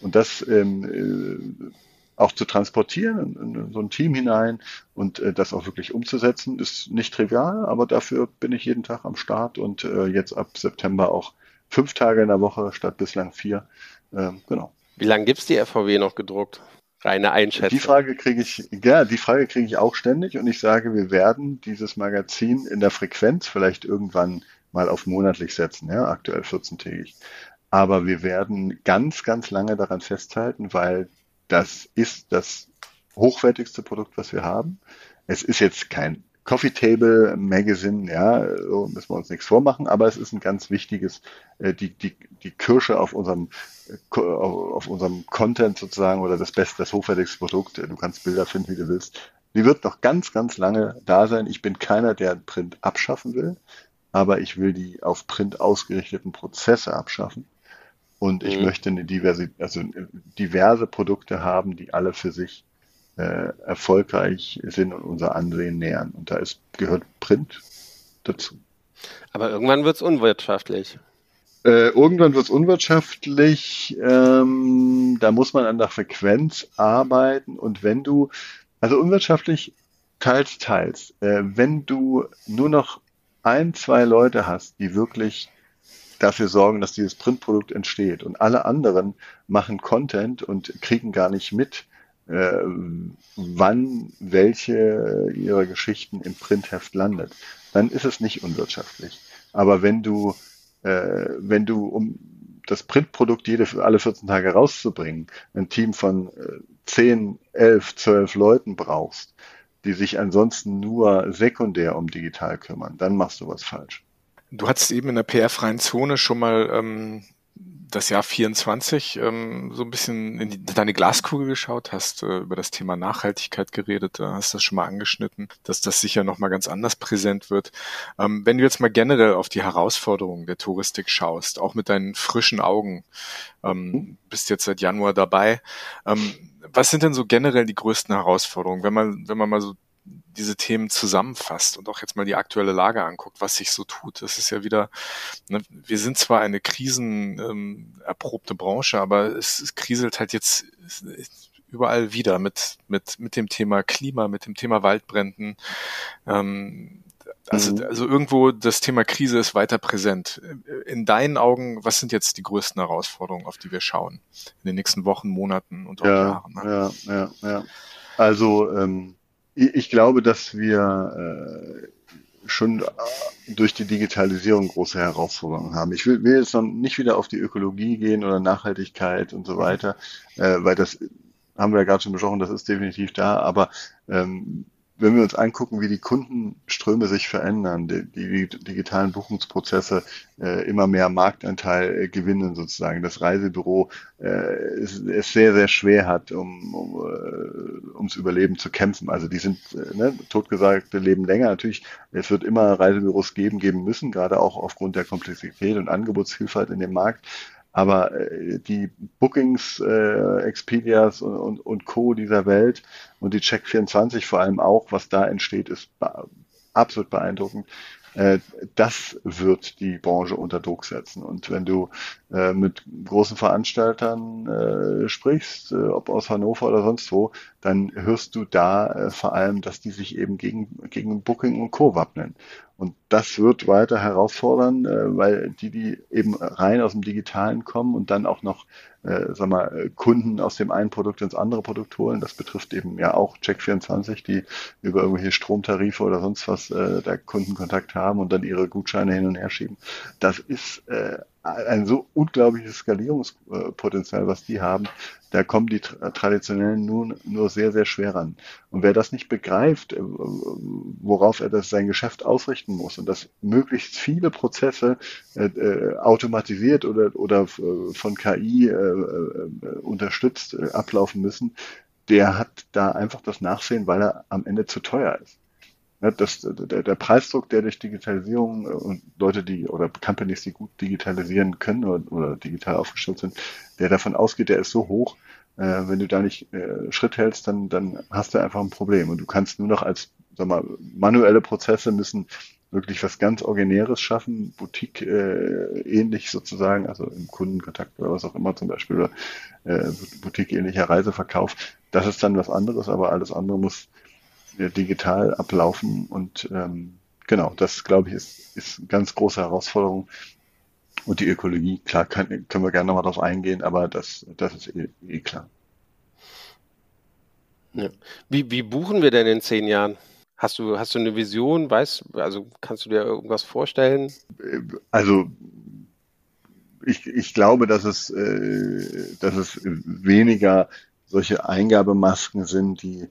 Speaker 4: Und das ähm, äh, auch zu transportieren in, so ein Team hinein und äh, das auch wirklich umzusetzen, ist nicht trivial, aber dafür bin ich jeden Tag am Start und äh, jetzt ab September auch fünf Tage in der Woche statt bislang vier. Ähm, genau.
Speaker 2: Wie lange gibt's die FVW noch gedruckt? Reine Einschätzung.
Speaker 4: Die Frage kriege ich, ja, die Frage kriege ich auch ständig und ich sage, wir werden dieses Magazin in der Frequenz vielleicht irgendwann mal auf monatlich setzen, ja, aktuell 14-tägig. Aber wir werden ganz, ganz lange daran festhalten, weil das ist das hochwertigste Produkt, was wir haben. Es ist jetzt kein Coffee Table Magazine, ja, so müssen wir uns nichts vormachen, aber es ist ein ganz wichtiges, äh, die, die, die Kirsche auf unserem, äh, auf unserem Content sozusagen oder das beste, das hochwertigste Produkt. Du kannst Bilder finden, wie du willst. Die wird noch ganz, ganz lange da sein. Ich bin keiner, der Print abschaffen will, aber ich will die auf Print ausgerichteten Prozesse abschaffen. Und ich mhm. möchte eine diverse, also diverse Produkte haben, die alle für sich äh, erfolgreich sind und unser Ansehen nähern. Und da ist, gehört Print dazu.
Speaker 2: Aber irgendwann wird es unwirtschaftlich.
Speaker 4: Äh, irgendwann wird es unwirtschaftlich. Ähm, da muss man an der Frequenz arbeiten. Und wenn du, also unwirtschaftlich teils, teils. Äh, wenn du nur noch ein, zwei Leute hast, die wirklich dafür sorgen, dass dieses Printprodukt entsteht und alle anderen machen Content und kriegen gar nicht mit, äh, wann welche ihrer Geschichten im Printheft landet, dann ist es nicht unwirtschaftlich. Aber wenn du, äh, wenn du um das Printprodukt jede alle 14 Tage rauszubringen, ein Team von äh, 10, 11, 12 Leuten brauchst, die sich ansonsten nur sekundär um digital kümmern, dann machst du was falsch.
Speaker 1: Du hattest eben in der PR-freien Zone schon mal ähm, das Jahr 24 ähm, so ein bisschen in die, deine Glaskugel geschaut, hast äh, über das Thema Nachhaltigkeit geredet, äh, hast das schon mal angeschnitten, dass das sicher noch mal ganz anders präsent wird. Ähm, wenn du jetzt mal generell auf die Herausforderungen der Touristik schaust, auch mit deinen frischen Augen, ähm, mhm. bist jetzt seit Januar dabei. Ähm, was sind denn so generell die größten Herausforderungen, wenn man wenn man mal so diese Themen zusammenfasst und auch jetzt mal die aktuelle Lage anguckt, was sich so tut. Das ist ja wieder, ne, wir sind zwar eine krisenerprobte ähm, Branche, aber es, es kriselt halt jetzt überall wieder mit, mit, mit dem Thema Klima, mit dem Thema Waldbränden. Ähm, also, mhm. also irgendwo das Thema Krise ist weiter präsent. In deinen Augen, was sind jetzt die größten Herausforderungen, auf die wir schauen in den nächsten Wochen, Monaten und auch
Speaker 4: ja,
Speaker 1: Jahren?
Speaker 4: Ne? Ja, ja, ja. Also ähm, ich glaube, dass wir äh, schon äh, durch die Digitalisierung große Herausforderungen haben. Ich will, will jetzt noch nicht wieder auf die Ökologie gehen oder Nachhaltigkeit und so weiter, äh, weil das haben wir ja gerade schon besprochen, das ist definitiv da, aber ähm, wenn wir uns angucken, wie die Kundenströme sich verändern, die, die digitalen Buchungsprozesse äh, immer mehr Marktanteil äh, gewinnen sozusagen, das Reisebüro äh, es, es sehr, sehr schwer hat, um, um äh, ums Überleben zu kämpfen. Also die sind, äh, ne, totgesagte leben länger. Natürlich, es wird immer Reisebüros geben, geben müssen, gerade auch aufgrund der Komplexität und Angebotsvielfalt in dem Markt. Aber äh, die Bookings, äh, Expedias und, und, und Co. dieser Welt und die Check24 vor allem auch, was da entsteht, ist absolut beeindruckend. Äh, das wird die Branche unter Druck setzen. Und wenn du äh, mit großen Veranstaltern äh, sprichst, äh, ob aus Hannover oder sonst wo, dann hörst du da äh, vor allem, dass die sich eben gegen, gegen Booking und Co. wappnen. Und das wird weiter herausfordern, äh, weil die, die eben rein aus dem Digitalen kommen und dann auch noch, äh, sag mal, Kunden aus dem einen Produkt ins andere Produkt holen. Das betrifft eben ja auch Check24, die über irgendwelche Stromtarife oder sonst was äh, da Kundenkontakt haben und dann ihre Gutscheine hin und her schieben. Das ist äh, ein so unglaubliches Skalierungspotenzial, was die haben, da kommen die traditionellen nun nur sehr, sehr schwer ran. Und wer das nicht begreift, äh, worauf er das sein Geschäft ausrichten muss und dass möglichst viele Prozesse äh, äh automatisiert oder, oder von KI unterstützt ablaufen müssen, der hat da einfach das Nachsehen, weil er am Ende zu teuer ist. Ja, das, der, der Preisdruck, der durch Digitalisierung und Leute, die oder Companies, die gut digitalisieren können oder, oder digital aufgestellt sind, der davon ausgeht, der ist so hoch, äh, wenn du da nicht äh, Schritt hältst, dann, dann hast du einfach ein Problem. Und du kannst nur noch als, sag mal, manuelle Prozesse müssen wirklich was ganz Originäres schaffen, Boutique äh, sozusagen, also im Kundenkontakt oder was auch immer zum Beispiel, äh, Boutique ähnlicher Reiseverkauf. Das ist dann was anderes, aber alles andere muss äh, digital ablaufen und ähm, genau, das glaube ich ist, ist eine ganz große Herausforderung, und die Ökologie, klar, kann, können wir gerne nochmal drauf eingehen, aber das, das ist eh, eh klar.
Speaker 2: Ja. Wie, wie buchen wir denn in zehn Jahren? Hast du, hast du eine Vision? Weißt, also kannst du dir irgendwas vorstellen?
Speaker 4: Also ich, ich glaube, dass es, äh, dass es weniger solche Eingabemasken sind, die,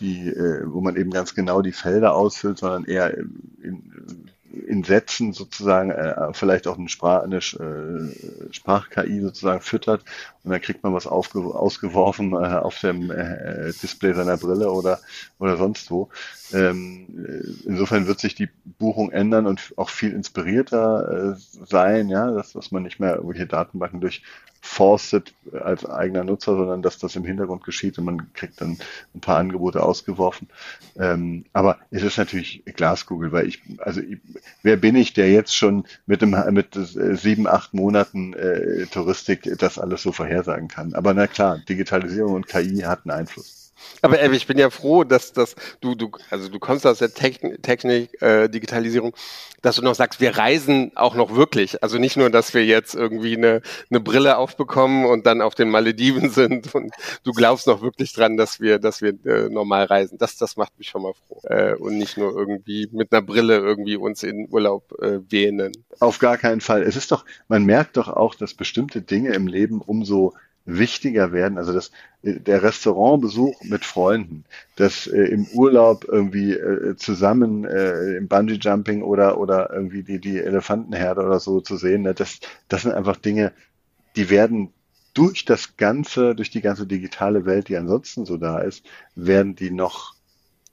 Speaker 4: die, äh, wo man eben ganz genau die Felder ausfüllt, sondern eher in, in Sätzen sozusagen äh, vielleicht auch eine, Sprach, eine äh, Sprach-KI sozusagen füttert und dann kriegt man was aufge ausgeworfen äh, auf dem äh, Display seiner Brille oder, oder sonst wo. Ähm, äh, insofern wird sich die Buchung ändern und auch viel inspirierter sein, ja, dass, dass man nicht mehr irgendwelche Datenbanken durch forstet als eigener Nutzer, sondern dass das im Hintergrund geschieht und man kriegt dann ein paar Angebote ausgeworfen. Ähm, aber es ist natürlich Glaskugel, weil ich, also ich, wer bin ich, der jetzt schon mit einem mit sieben, acht Monaten äh, Touristik das alles so vorhersagen kann. Aber na klar, Digitalisierung und KI hat einen Einfluss.
Speaker 2: Aber Ev, ich bin ja froh, dass, dass du, du, also du kommst aus der Technik, Technik äh, Digitalisierung, dass du noch sagst, wir reisen auch noch wirklich. Also nicht nur, dass wir jetzt irgendwie eine, eine Brille aufbekommen und dann auf den Malediven sind und du glaubst noch wirklich dran, dass wir, dass wir äh, normal reisen. Das, das macht mich schon mal froh. Äh, und nicht nur irgendwie mit einer Brille irgendwie uns in Urlaub äh, wähnen.
Speaker 4: Auf gar keinen Fall. Es ist doch, man merkt doch auch, dass bestimmte Dinge im Leben umso wichtiger werden. Also das, der Restaurantbesuch mit Freunden, das äh, im Urlaub irgendwie äh, zusammen äh, im Bungee Jumping oder oder irgendwie die die Elefantenherde oder so zu sehen, ne, das das sind einfach Dinge, die werden durch das ganze, durch die ganze digitale Welt, die ansonsten so da ist, werden die noch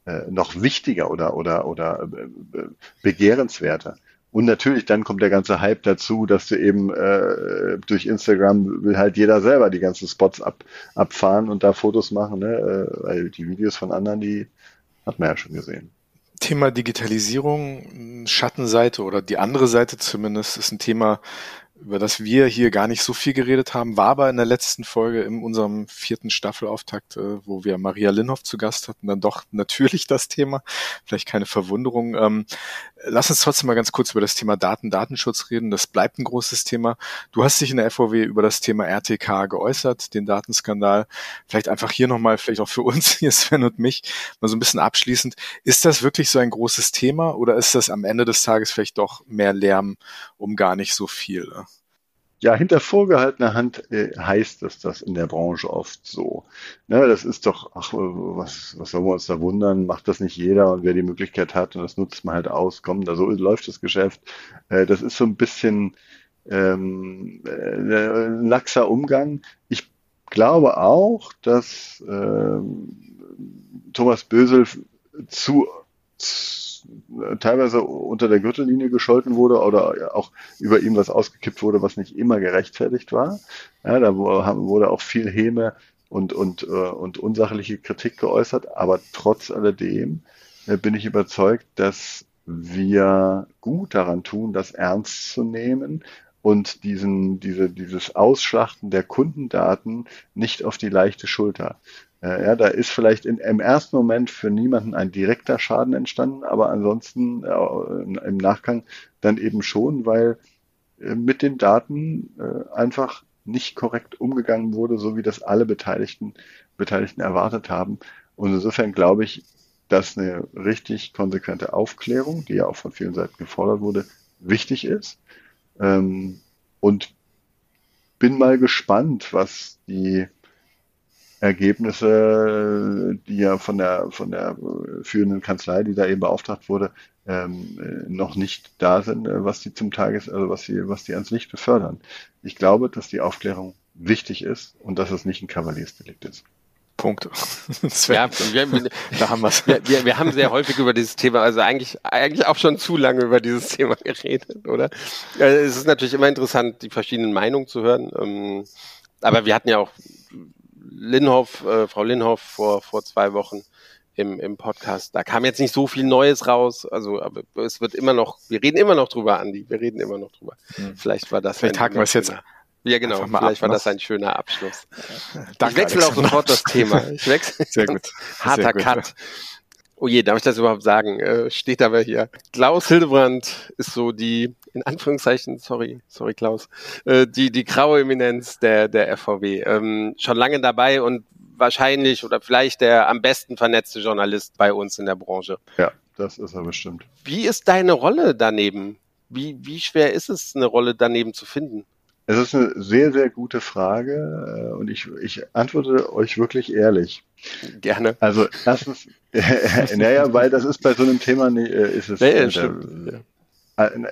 Speaker 4: äh, noch wichtiger oder oder oder äh, begehrenswerter. Und natürlich, dann kommt der ganze Hype dazu, dass du eben äh, durch Instagram will halt jeder selber die ganzen Spots ab, abfahren und da Fotos machen, ne? äh, weil die Videos von anderen, die hat man ja schon gesehen.
Speaker 1: Thema Digitalisierung, Schattenseite oder die andere Seite zumindest, ist ein Thema, über das wir hier gar nicht so viel geredet haben, war aber in der letzten Folge in unserem vierten Staffelauftakt, äh, wo wir Maria Linhoff zu Gast hatten, dann doch natürlich das Thema. Vielleicht keine Verwunderung. Ähm, lass uns trotzdem mal ganz kurz über das Thema Daten, Datenschutz reden. Das bleibt ein großes Thema. Du hast dich in der FOW über das Thema RTK geäußert, den Datenskandal. Vielleicht einfach hier nochmal, vielleicht auch für uns, hier Sven und mich, mal so ein bisschen abschließend. Ist das wirklich so ein großes Thema oder ist das am Ende des Tages vielleicht doch mehr Lärm um gar nicht so viel?
Speaker 4: Ja, hinter vorgehaltener Hand äh, heißt es das in der Branche oft so. Ne, das ist doch, ach, was, was sollen wir uns da wundern? Macht das nicht jeder und wer die Möglichkeit hat und das nutzt man halt aus, komm, da so läuft das Geschäft. Äh, das ist so ein bisschen ähm, äh, laxer Umgang. Ich glaube auch, dass äh, Thomas Bösel zu, zu teilweise unter der Gürtellinie gescholten wurde oder auch über ihm was ausgekippt wurde, was nicht immer gerechtfertigt war. Ja, da wurde auch viel Häme und, und, äh, und unsachliche Kritik geäußert, aber trotz alledem äh, bin ich überzeugt, dass wir gut daran tun, das ernst zu nehmen und diesen, diese, dieses Ausschlachten der Kundendaten nicht auf die leichte Schulter. Äh, ja, da ist vielleicht in, im ersten Moment für niemanden ein direkter Schaden entstanden, aber ansonsten äh, im Nachgang dann eben schon, weil äh, mit den Daten äh, einfach nicht korrekt umgegangen wurde, so wie das alle Beteiligten, Beteiligten erwartet haben. Und insofern glaube ich, dass eine richtig konsequente Aufklärung, die ja auch von vielen Seiten gefordert wurde, wichtig ist. Ähm, und bin mal gespannt, was die Ergebnisse, die ja von der von der führenden Kanzlei, die da eben beauftragt wurde, ähm, noch nicht da sind, äh, was die zum Tages, also was sie, was die ans Licht befördern. Ich glaube, dass die Aufklärung wichtig ist und dass es nicht ein Kavaliersdelikt ist.
Speaker 1: Punkt.
Speaker 2: ja, wir, da haben wir's. Wir, wir, wir haben sehr häufig über dieses Thema, also eigentlich, eigentlich auch schon zu lange über dieses Thema geredet, oder? Es ist natürlich immer interessant, die verschiedenen Meinungen zu hören. Ähm, aber wir hatten ja auch Linhoff, äh, Frau Linhoff vor, vor zwei Wochen im, im Podcast. Da kam jetzt nicht so viel Neues raus. Also, aber es wird immer noch, wir reden immer noch drüber, Andi. Wir reden immer noch drüber. Hm. Vielleicht war das.
Speaker 1: Vielleicht haken wir es jetzt
Speaker 2: ja, genau. Vielleicht war das ein schöner Abschluss. Ich wechsle auch sofort das Thema. Ich wechsle.
Speaker 1: Sehr gut.
Speaker 2: Harter Sehr gut. Cut. Oh je, darf ich das überhaupt sagen? Äh, steht aber hier. Klaus Hildebrand ist so die, in Anführungszeichen, sorry, sorry Klaus, äh, die, die graue Eminenz der, der FVW. Ähm, schon lange dabei und wahrscheinlich oder vielleicht der am besten vernetzte Journalist bei uns in der Branche.
Speaker 4: Ja, das ist er bestimmt.
Speaker 2: Wie ist deine Rolle daneben? Wie, wie schwer ist es, eine Rolle daneben zu finden?
Speaker 4: Es ist eine sehr, sehr gute Frage äh, und ich, ich antworte euch wirklich ehrlich.
Speaker 2: Gerne.
Speaker 4: Also erstens, naja, weil das ist bei so einem Thema äh, ist es. Nee, äh, stimmt, ja.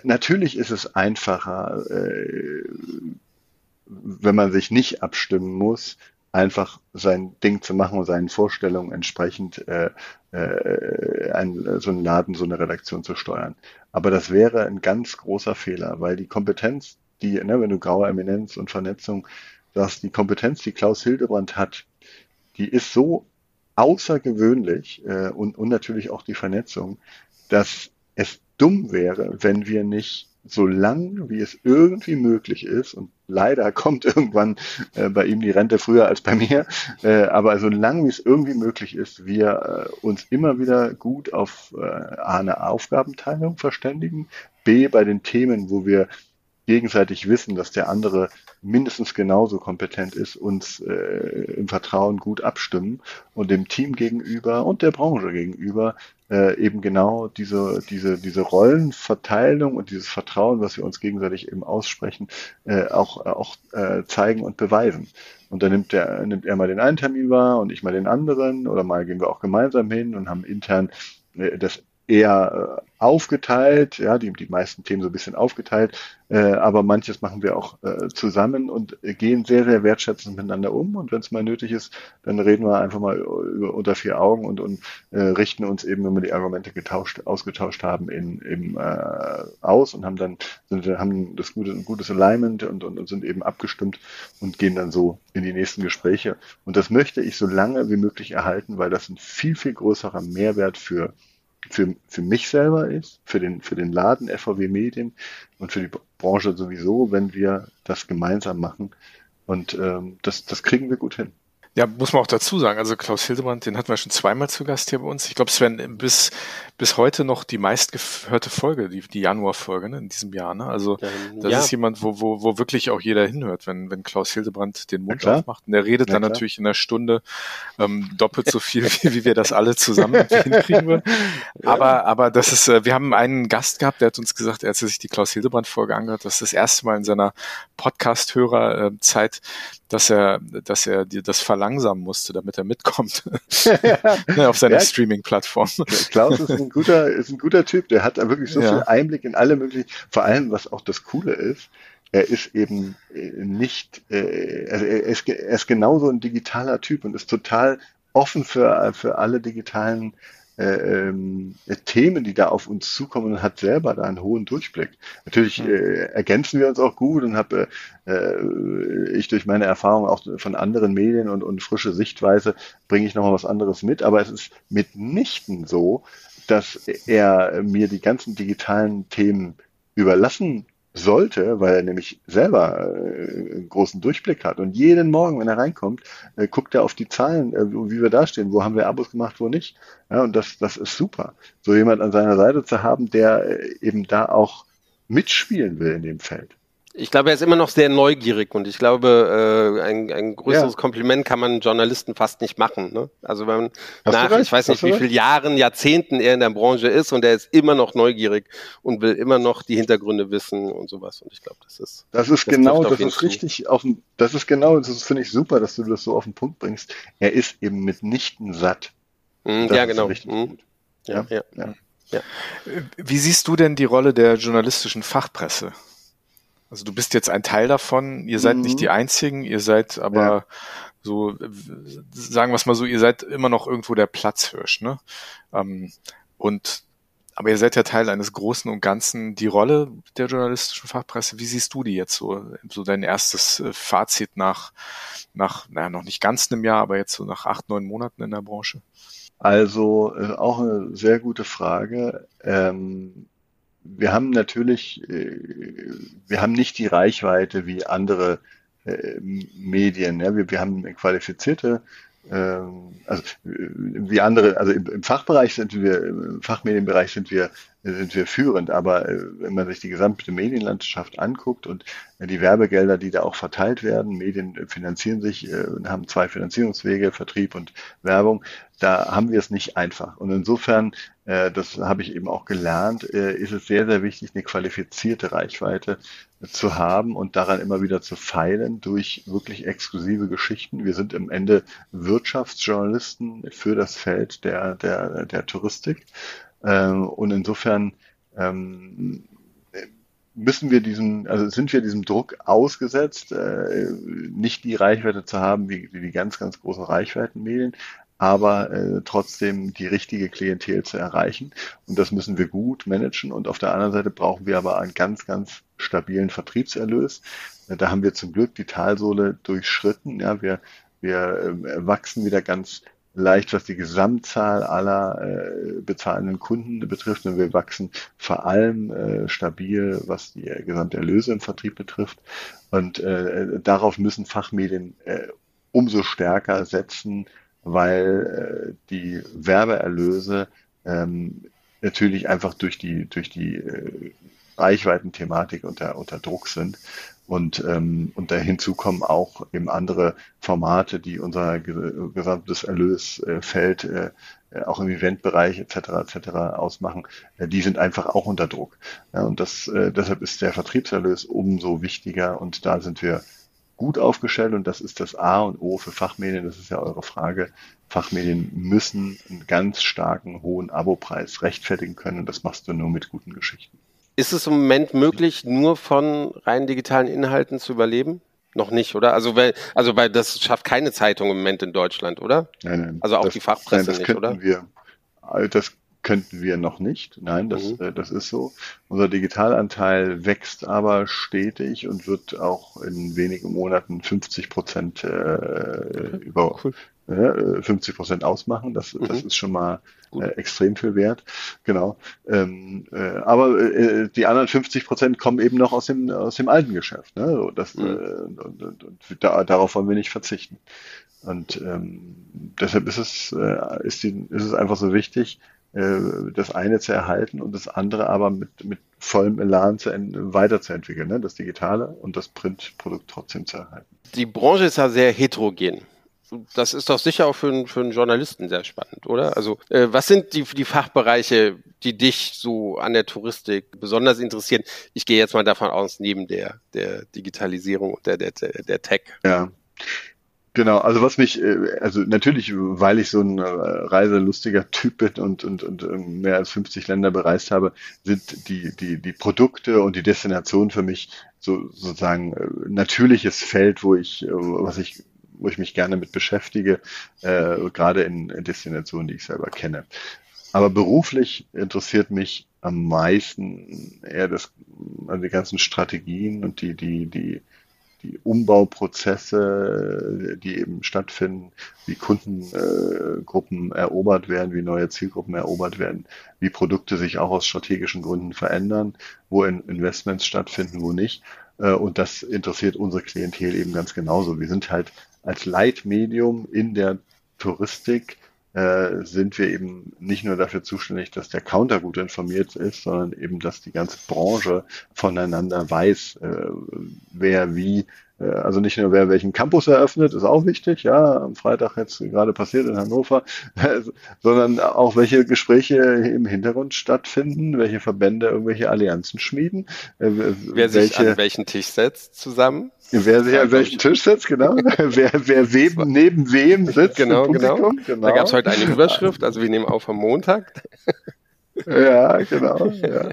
Speaker 4: Natürlich ist es einfacher, wenn man sich nicht abstimmen muss, einfach sein Ding zu machen und seinen Vorstellungen entsprechend äh, äh, ein, so einen Laden, so eine Redaktion zu steuern. Aber das wäre ein ganz großer Fehler, weil die Kompetenz die, ne, wenn du graue Eminenz und Vernetzung sagst, die Kompetenz, die Klaus Hildebrand hat, die ist so außergewöhnlich äh, und, und natürlich auch die Vernetzung, dass es dumm wäre, wenn wir nicht so lang wie es irgendwie möglich ist, und leider kommt irgendwann äh, bei ihm die Rente früher als bei mir, äh, aber so lang wie es irgendwie möglich ist, wir äh, uns immer wieder gut auf äh, A, eine Aufgabenteilung verständigen, B, bei den Themen, wo wir gegenseitig wissen, dass der andere mindestens genauso kompetent ist, uns äh, im Vertrauen gut abstimmen und dem Team gegenüber und der Branche gegenüber äh, eben genau diese, diese, diese Rollenverteilung und dieses Vertrauen, was wir uns gegenseitig eben aussprechen, äh, auch, auch äh, zeigen und beweisen. Und dann nimmt, der, nimmt er mal den einen Termin wahr und ich mal den anderen oder mal gehen wir auch gemeinsam hin und haben intern äh, das eher äh, aufgeteilt, ja, die, die meisten Themen so ein bisschen aufgeteilt, äh, aber manches machen wir auch äh, zusammen und gehen sehr, sehr wertschätzend miteinander um. Und wenn es mal nötig ist, dann reden wir einfach mal über, unter vier Augen und, und äh, richten uns eben, wenn wir die Argumente getauscht, ausgetauscht haben, in, im, äh, aus und haben dann sind, haben das gute, ein gutes Alignment und, und, und sind eben abgestimmt und gehen dann so in die nächsten Gespräche. Und das möchte ich so lange wie möglich erhalten, weil das ein viel, viel größerer Mehrwert für für, für mich selber ist, für den, für den Laden FVW Medien und für die Branche sowieso, wenn wir das gemeinsam machen. Und ähm, das, das kriegen wir gut hin.
Speaker 1: Ja, muss man auch dazu sagen. Also Klaus Hildebrand, den hatten wir schon zweimal zu Gast hier bei uns. Ich glaube, es werden bis, bis heute noch die meistgehörte Folge, die, die Januarfolge ne, in diesem Jahr. Ne? Also ähm, das ja. ist jemand, wo, wo, wo wirklich auch jeder hinhört, wenn, wenn Klaus Hildebrand den Mund aufmacht. Und der redet ja, dann klar. natürlich in einer Stunde ähm, doppelt so viel, wie, wie wir das alle zusammen hinkriegen würden. Aber, aber das ist, äh, wir haben einen Gast gehabt, der hat uns gesagt, er hat sich die Klaus Hildebrand-Folge angehört, das ist das erste Mal in seiner Podcast-Hörer-Zeit, dass er, dass er das verlangsamen musste, damit er mitkommt auf seiner ja, Streaming-Plattform.
Speaker 4: Klaus ist ein guter, ist ein guter Typ. Der hat da wirklich so ja. viel Einblick in alle möglichen. Vor allem, was auch das Coole ist, er ist eben äh, nicht, äh, also er ist, er ist genauso ein digitaler Typ und ist total offen für, für alle digitalen äh, ähm, Themen, die da auf uns zukommen und hat selber da einen hohen Durchblick. Natürlich äh, ergänzen wir uns auch gut und habe äh, ich durch meine Erfahrung auch von anderen Medien und, und frische Sichtweise bringe ich nochmal was anderes mit, aber es ist mitnichten so, dass er mir die ganzen digitalen Themen überlassen sollte, weil er nämlich selber äh, einen großen Durchblick hat. Und jeden Morgen, wenn er reinkommt, äh, guckt er auf die Zahlen, äh, wie wir dastehen, wo haben wir Abos gemacht, wo nicht. Ja, und das, das ist super. So jemand an seiner Seite zu haben, der äh, eben da auch mitspielen will in dem Feld.
Speaker 2: Ich glaube, er ist immer noch sehr neugierig und ich glaube, äh, ein, ein größeres ja. Kompliment kann man Journalisten fast nicht machen. Ne? Also wenn man Hast nach, ich weiß nicht, wie viele Jahren, Jahrzehnten er in der Branche ist und er ist immer noch neugierig und will immer noch die Hintergründe wissen und sowas. Und ich glaube, das ist
Speaker 4: das ist das genau, das ist richtig auf dem, das ist genau, das finde ich super, dass du das so auf den Punkt bringst. Er ist eben mitnichten satt.
Speaker 2: Mm, ja, genau. Mm.
Speaker 1: Ja, ja, ja. ja. Wie siehst du denn die Rolle der journalistischen Fachpresse? Also du bist jetzt ein Teil davon, ihr seid mhm. nicht die einzigen, ihr seid aber ja. so, sagen wir es mal so, ihr seid immer noch irgendwo der Platzhirsch, ne? Ähm, und aber ihr seid ja Teil eines Großen und Ganzen. Die Rolle der journalistischen Fachpresse, wie siehst du die jetzt so? So dein erstes äh, Fazit nach, nach, naja, noch nicht ganz einem Jahr, aber jetzt so nach acht, neun Monaten in der Branche?
Speaker 4: Also äh, auch eine sehr gute Frage. Ähm, wir haben natürlich, äh, wir haben nicht die Reichweite wie andere äh, Medien. Ja? Wir, wir haben qualifizierte, ähm, also wie andere, also im, im Fachbereich sind wir, im Fachmedienbereich sind wir sind wir führend. Aber äh, wenn man sich die gesamte Medienlandschaft anguckt und äh, die Werbegelder, die da auch verteilt werden, Medien finanzieren sich, äh, haben zwei Finanzierungswege, Vertrieb und Werbung, da haben wir es nicht einfach. Und insofern, das habe ich eben auch gelernt, ist es sehr, sehr wichtig, eine qualifizierte Reichweite zu haben und daran immer wieder zu feilen durch wirklich exklusive Geschichten. Wir sind im Ende Wirtschaftsjournalisten für das Feld der, der, der Touristik. Ähm, und insofern ähm, müssen wir diesen, also sind wir diesem Druck ausgesetzt, äh, nicht die Reichweite zu haben wie, wie die ganz, ganz großen Reichweitenmedien, aber äh, trotzdem die richtige Klientel zu erreichen. Und das müssen wir gut managen. Und auf der anderen Seite brauchen wir aber einen ganz, ganz stabilen Vertriebserlös. Da haben wir zum Glück die Talsohle durchschritten. Ja, wir, wir äh, wachsen wieder ganz leicht, was die Gesamtzahl aller äh, bezahlenden Kunden betrifft. Und wir wachsen vor allem äh, stabil, was die äh, gesamte Erlöse im Vertrieb betrifft. Und äh, darauf müssen Fachmedien äh, umso stärker setzen, weil äh, die Werbeerlöse ähm, natürlich einfach durch die, durch die äh, Reichweitenthematik unter, unter Druck sind. Und, ähm, und da hinzu kommen auch eben andere Formate, die unser gesamtes Erlösfeld äh, äh, auch im Eventbereich etc. etc. ausmachen, äh, die sind einfach auch unter Druck. Ja, und das, äh, deshalb ist der Vertriebserlös umso wichtiger und da sind wir gut aufgestellt und das ist das A und O für Fachmedien, das ist ja eure Frage. Fachmedien müssen einen ganz starken, hohen Abopreis rechtfertigen können und das machst du nur mit guten Geschichten.
Speaker 2: Ist es im Moment möglich, nur von rein digitalen Inhalten zu überleben? Noch nicht, oder? Also weil, also weil das schafft keine Zeitung im Moment in Deutschland, oder?
Speaker 4: Nein, nein.
Speaker 2: Also auch das, die Fachpresse
Speaker 4: nein,
Speaker 2: nicht, oder?
Speaker 4: Wir, das könnten wir noch nicht. Nein, das, mhm. äh, das ist so. Unser Digitalanteil wächst aber stetig und wird auch in wenigen Monaten 50 Prozent äh, okay. über, cool. 50 Prozent ausmachen. Das, mhm. das ist schon mal äh, extrem viel wert. Genau. Ähm, äh, aber äh, die anderen 50 Prozent kommen eben noch aus dem, aus dem alten Geschäft. Ne? So, das, mhm. äh, und, und, und da, darauf wollen wir nicht verzichten. Und ähm, deshalb ist es, äh, ist, die, ist es einfach so wichtig, äh, das eine zu erhalten und das andere aber mit, mit vollem Elan zu, weiterzuentwickeln, ne? das Digitale und das Printprodukt trotzdem zu erhalten.
Speaker 2: Die Branche ist ja sehr heterogen das ist doch sicher auch für, einen, für einen Journalisten sehr spannend, oder? Also, äh, was sind die, die Fachbereiche, die dich so an der Touristik besonders interessieren? Ich gehe jetzt mal davon aus, neben der, der Digitalisierung und der, der, der Tech.
Speaker 4: Ja. Genau, also was mich, äh, also natürlich, weil ich so ein äh, reiselustiger Typ bin und, und, und ähm, mehr als 50 Länder bereist habe, sind die, die, die Produkte und die Destination für mich so sozusagen äh, natürliches Feld, wo ich, was ich wo ich mich gerne mit beschäftige, äh, gerade in, Destinationen, die ich selber kenne. Aber beruflich interessiert mich am meisten eher das, also die ganzen Strategien und die, die, die die Umbauprozesse, die eben stattfinden, wie Kundengruppen erobert werden, wie neue Zielgruppen erobert werden, wie Produkte sich auch aus strategischen Gründen verändern, wo Investments stattfinden, wo nicht. Äh, und das interessiert unsere Klientel eben ganz genauso. Wir sind halt als Leitmedium in der Touristik äh, sind wir eben nicht nur dafür zuständig, dass der Counter gut informiert ist, sondern eben, dass die ganze Branche voneinander weiß, äh, wer wie also nicht nur wer welchen Campus eröffnet, ist auch wichtig, ja, am Freitag jetzt gerade passiert in Hannover, sondern auch welche Gespräche im Hintergrund stattfinden, welche Verbände irgendwelche Allianzen schmieden.
Speaker 2: Äh, wer welche, sich an welchen Tisch setzt zusammen.
Speaker 4: Wer sich an welchen Tisch setzt, genau. wer wer wem, neben wem sitzt.
Speaker 2: Genau, genau. genau. Da gab es heute eine Überschrift, also wir nehmen auf am Montag
Speaker 4: ja, genau. Ja.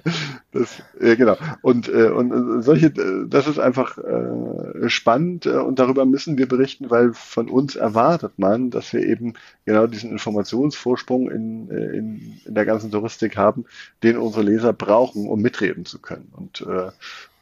Speaker 4: Das, ja, genau. Und, äh, und solche, das ist einfach äh, spannend äh, und darüber müssen wir berichten, weil von uns erwartet man, dass wir eben genau diesen Informationsvorsprung in, äh, in, in der ganzen Touristik haben, den unsere Leser brauchen, um mitreden zu können. Und äh,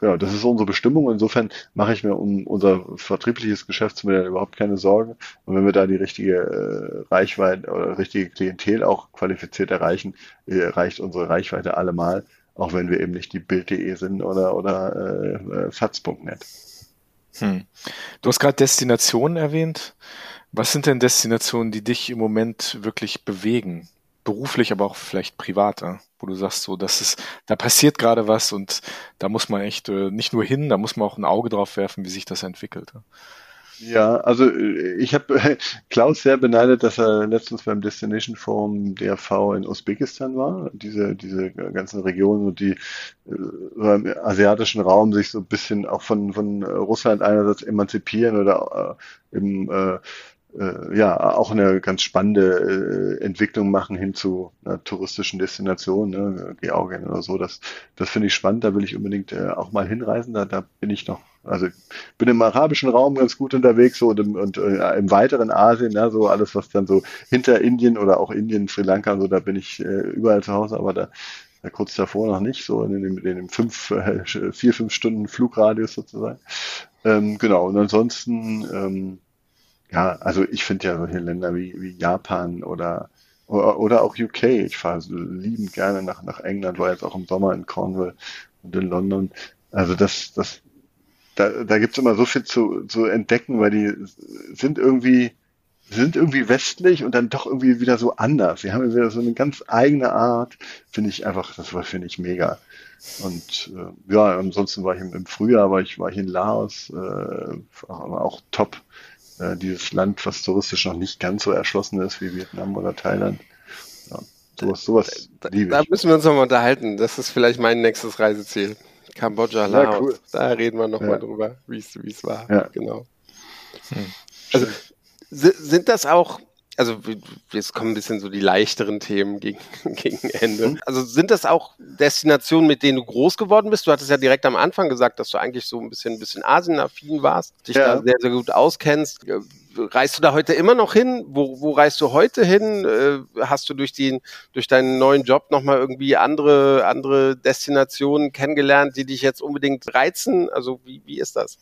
Speaker 4: Genau, das ist unsere Bestimmung. Insofern mache ich mir um unser vertriebliches Geschäftsmodell überhaupt keine Sorgen. Und wenn wir da die richtige äh, Reichweite oder richtige Klientel auch qualifiziert erreichen, äh, reicht unsere Reichweite allemal, auch wenn wir eben nicht die Bild.de sind oder, oder äh, äh, Faz.net.
Speaker 1: Hm. Du hast gerade Destinationen erwähnt. Was sind denn Destinationen, die dich im Moment wirklich bewegen? Beruflich, aber auch vielleicht privater, wo du sagst, so, das ist, da passiert gerade was und da muss man echt äh, nicht nur hin, da muss man auch ein Auge drauf werfen, wie sich das entwickelt.
Speaker 4: Ja, also äh, ich habe Klaus sehr beneidet, dass er letztens beim Destination Forum DRV in Usbekistan war. Diese, diese ganzen Regionen die äh, im asiatischen Raum sich so ein bisschen auch von, von Russland einerseits emanzipieren oder äh, im äh, äh, ja auch eine ganz spannende äh, Entwicklung machen hin zu einer touristischen Destination, ne, Georgien oder so. Das, das finde ich spannend. Da will ich unbedingt äh, auch mal hinreisen. Da, da bin ich noch, also bin im arabischen Raum ganz gut unterwegs so und, im, und äh, im weiteren Asien, ja, so alles, was dann so hinter Indien oder auch Indien, Sri Lanka so, da bin ich äh, überall zu Hause, aber da kurz davor noch nicht, so in dem, in dem fünf, äh, vier, fünf Stunden Flugradius sozusagen. Ähm, genau, und ansonsten ähm, ja, also ich finde ja solche Länder wie, wie Japan oder, oder, oder auch UK. Ich fahre so liebend gerne nach, nach England, war jetzt auch im Sommer in Cornwall und in London. Also das, das, da, da gibt's immer so viel zu, zu entdecken, weil die sind irgendwie, sind irgendwie westlich und dann doch irgendwie wieder so anders. Sie haben wieder so eine ganz eigene Art, finde ich einfach, das war, finde ich mega. Und äh, ja, ansonsten war ich im, im Frühjahr, war ich, war ich in Laos, äh, auch top äh, dieses Land, was touristisch noch nicht ganz so erschlossen ist wie Vietnam oder Thailand. Ja, sowas, sowas
Speaker 2: da, liebe Da müssen wir uns nochmal unterhalten. Das ist vielleicht mein nächstes Reiseziel. Kambodscha, Laos. Ja, cool. Da reden wir nochmal ja. drüber, wie es war. Ja. Genau. Hm. Also sind das auch also jetzt kommen ein bisschen so die leichteren Themen gegen, gegen Ende. Mhm. Also sind das auch Destinationen, mit denen du groß geworden bist? Du hattest ja direkt am Anfang gesagt, dass du eigentlich so ein bisschen, ein bisschen Asienaffin warst, dich ja. da sehr, sehr gut auskennst. Reist du da heute immer noch hin? Wo, wo reist du heute hin? Äh, hast du durch den, durch deinen neuen Job nochmal irgendwie andere, andere Destinationen kennengelernt, die dich jetzt unbedingt reizen? Also wie, wie ist das?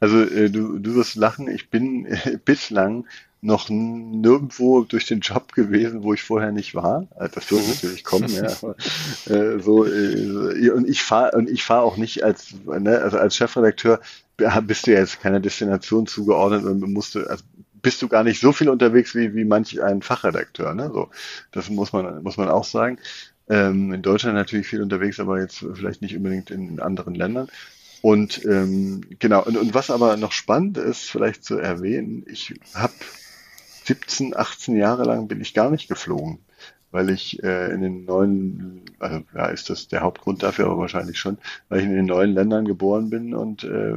Speaker 4: Also äh, du, du wirst lachen, ich bin äh, bislang noch nirgendwo durch den Job gewesen, wo ich vorher nicht war. Also das wird mhm. natürlich kommen, ja. äh, so, äh, und ich fahre und ich fahre auch nicht als, ne, also als Chefredakteur bist du ja jetzt keiner Destination zugeordnet und musst du, also bist du gar nicht so viel unterwegs wie, wie manch ein Fachredakteur, ne? So, das muss man, muss man auch sagen. Ähm, in Deutschland natürlich viel unterwegs, aber jetzt vielleicht nicht unbedingt in anderen Ländern. Und ähm, genau, und, und was aber noch spannend ist, vielleicht zu erwähnen, ich habe 17, 18 Jahre lang bin ich gar nicht geflogen, weil ich äh, in den neuen, also ja, ist das der Hauptgrund dafür, aber wahrscheinlich schon, weil ich in den neuen Ländern geboren bin und äh,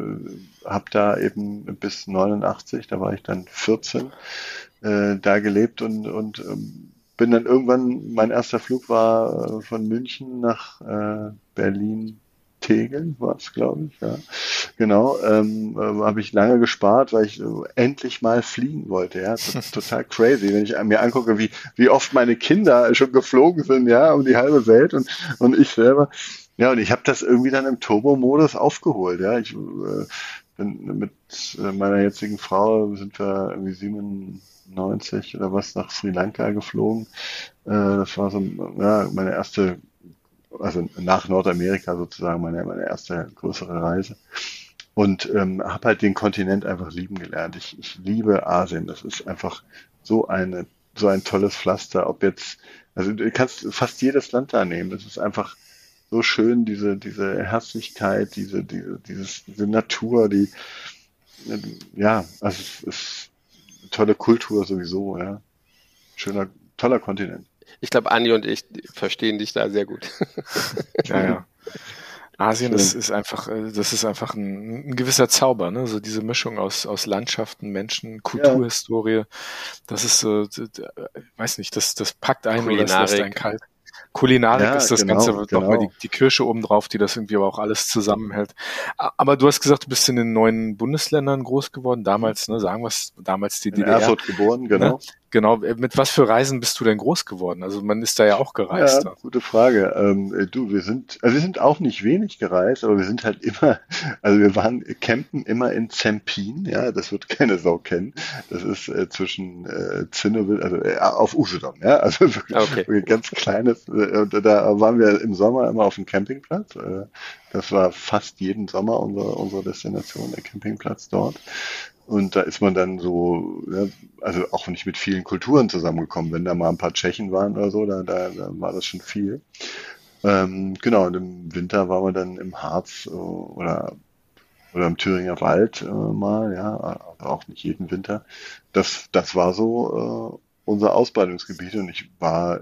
Speaker 4: habe da eben bis 89, da war ich dann 14, äh, da gelebt und, und ähm, bin dann irgendwann, mein erster Flug war äh, von München nach äh, Berlin Tegel war es, glaube ich, ja. Genau, ähm, äh, habe ich lange gespart, weil ich äh, endlich mal fliegen wollte, ja. Total crazy, wenn ich mir angucke, wie, wie oft meine Kinder schon geflogen sind, ja, um die halbe Welt und, und ich selber. Ja, und ich habe das irgendwie dann im Turbo-Modus aufgeholt, ja. Ich äh, bin mit äh, meiner jetzigen Frau sind wir irgendwie 97 oder was nach Sri Lanka geflogen. Äh, das war so ja, meine erste, also nach Nordamerika sozusagen meine, meine erste größere Reise. Und ähm, habe halt den Kontinent einfach lieben gelernt. Ich, ich liebe Asien. Das ist einfach so eine so ein tolles Pflaster. Ob jetzt, also du kannst fast jedes Land da nehmen. Das ist einfach so schön, diese, diese Herzlichkeit, diese, diese, dieses, diese Natur, die, ja, also es ist eine tolle Kultur sowieso, ja. Schöner, toller Kontinent.
Speaker 2: Ich glaube, Anni und ich verstehen dich da sehr gut.
Speaker 1: ja, ja. Asien ist, ist einfach, äh, das ist einfach ein, ein, gewisser Zauber, ne? So diese Mischung aus, aus Landschaften, Menschen, Kulturhistorie. Ja. Das ist so, äh, weiß nicht, das, das packt einen oder das lässt einen kalt. Kulinarik ja, ist das genau, Ganze genau. nochmal die, die Kirsche obendrauf, die das irgendwie aber auch alles zusammenhält. Aber du hast gesagt, du bist in den neuen Bundesländern groß geworden, damals, ne, sagen wir es, damals die in DDR.
Speaker 4: Erfurt geboren, genau. Ne?
Speaker 1: Genau. Mit was für Reisen bist du denn groß geworden? Also man ist da ja auch gereist.
Speaker 4: Ja, gute Frage. Ähm, äh, du, wir sind, also wir sind auch nicht wenig gereist, aber wir sind halt immer, also wir waren campen immer in Zempin, ja, das wird keine Sau kennen. Das ist äh, zwischen äh, Zinnowil, also äh, auf Usedom, ja, also wirklich, okay. wirklich ganz kleines. Äh, da waren wir im Sommer immer auf dem Campingplatz. Äh, das war fast jeden Sommer unsere, unsere Destination, der Campingplatz dort. Und da ist man dann so, ja, also auch nicht mit vielen Kulturen zusammengekommen. Wenn da mal ein paar Tschechen waren oder so, da, da, da war das schon viel. Ähm, genau, und im Winter waren wir dann im Harz äh, oder, oder im Thüringer Wald äh, mal, ja, aber auch nicht jeden Winter. Das, das war so äh, unser Ausbreitungsgebiet und ich war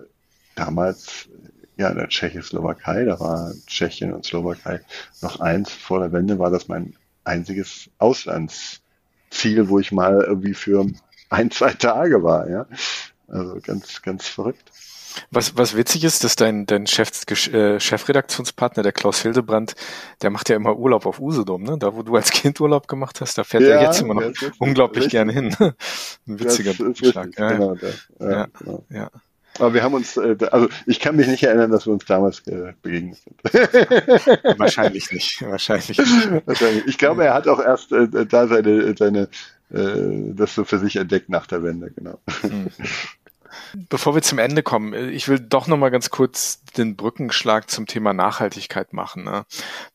Speaker 4: damals ja in der Tschechoslowakei, da war Tschechien und Slowakei noch eins. Vor der Wende war das mein einziges Auslands Ziel, wo ich mal irgendwie für ein, zwei Tage war, ja. Also ganz, ganz verrückt.
Speaker 1: Was, was witzig ist, dass dein, dein Chef, äh, Chefredaktionspartner, der Klaus Hildebrand, der macht ja immer Urlaub auf Usedom, ne? Da, wo du als Kind Urlaub gemacht hast, da fährt ja, er jetzt immer noch unglaublich gerne hin. Ein witziger Schlag. Ja, genau, ja, ja, genau.
Speaker 4: ja. Aber wir haben uns, äh, also ich kann mich nicht erinnern, dass wir uns damals äh, begegnet sind.
Speaker 1: wahrscheinlich nicht. Wahrscheinlich nicht.
Speaker 4: Wahrscheinlich. Ich glaube, er hat auch erst äh, da seine, seine das so für sich entdeckt nach der Wende, genau. Hm.
Speaker 1: Bevor wir zum Ende kommen, ich will doch noch mal ganz kurz den Brückenschlag zum Thema Nachhaltigkeit machen. Ne?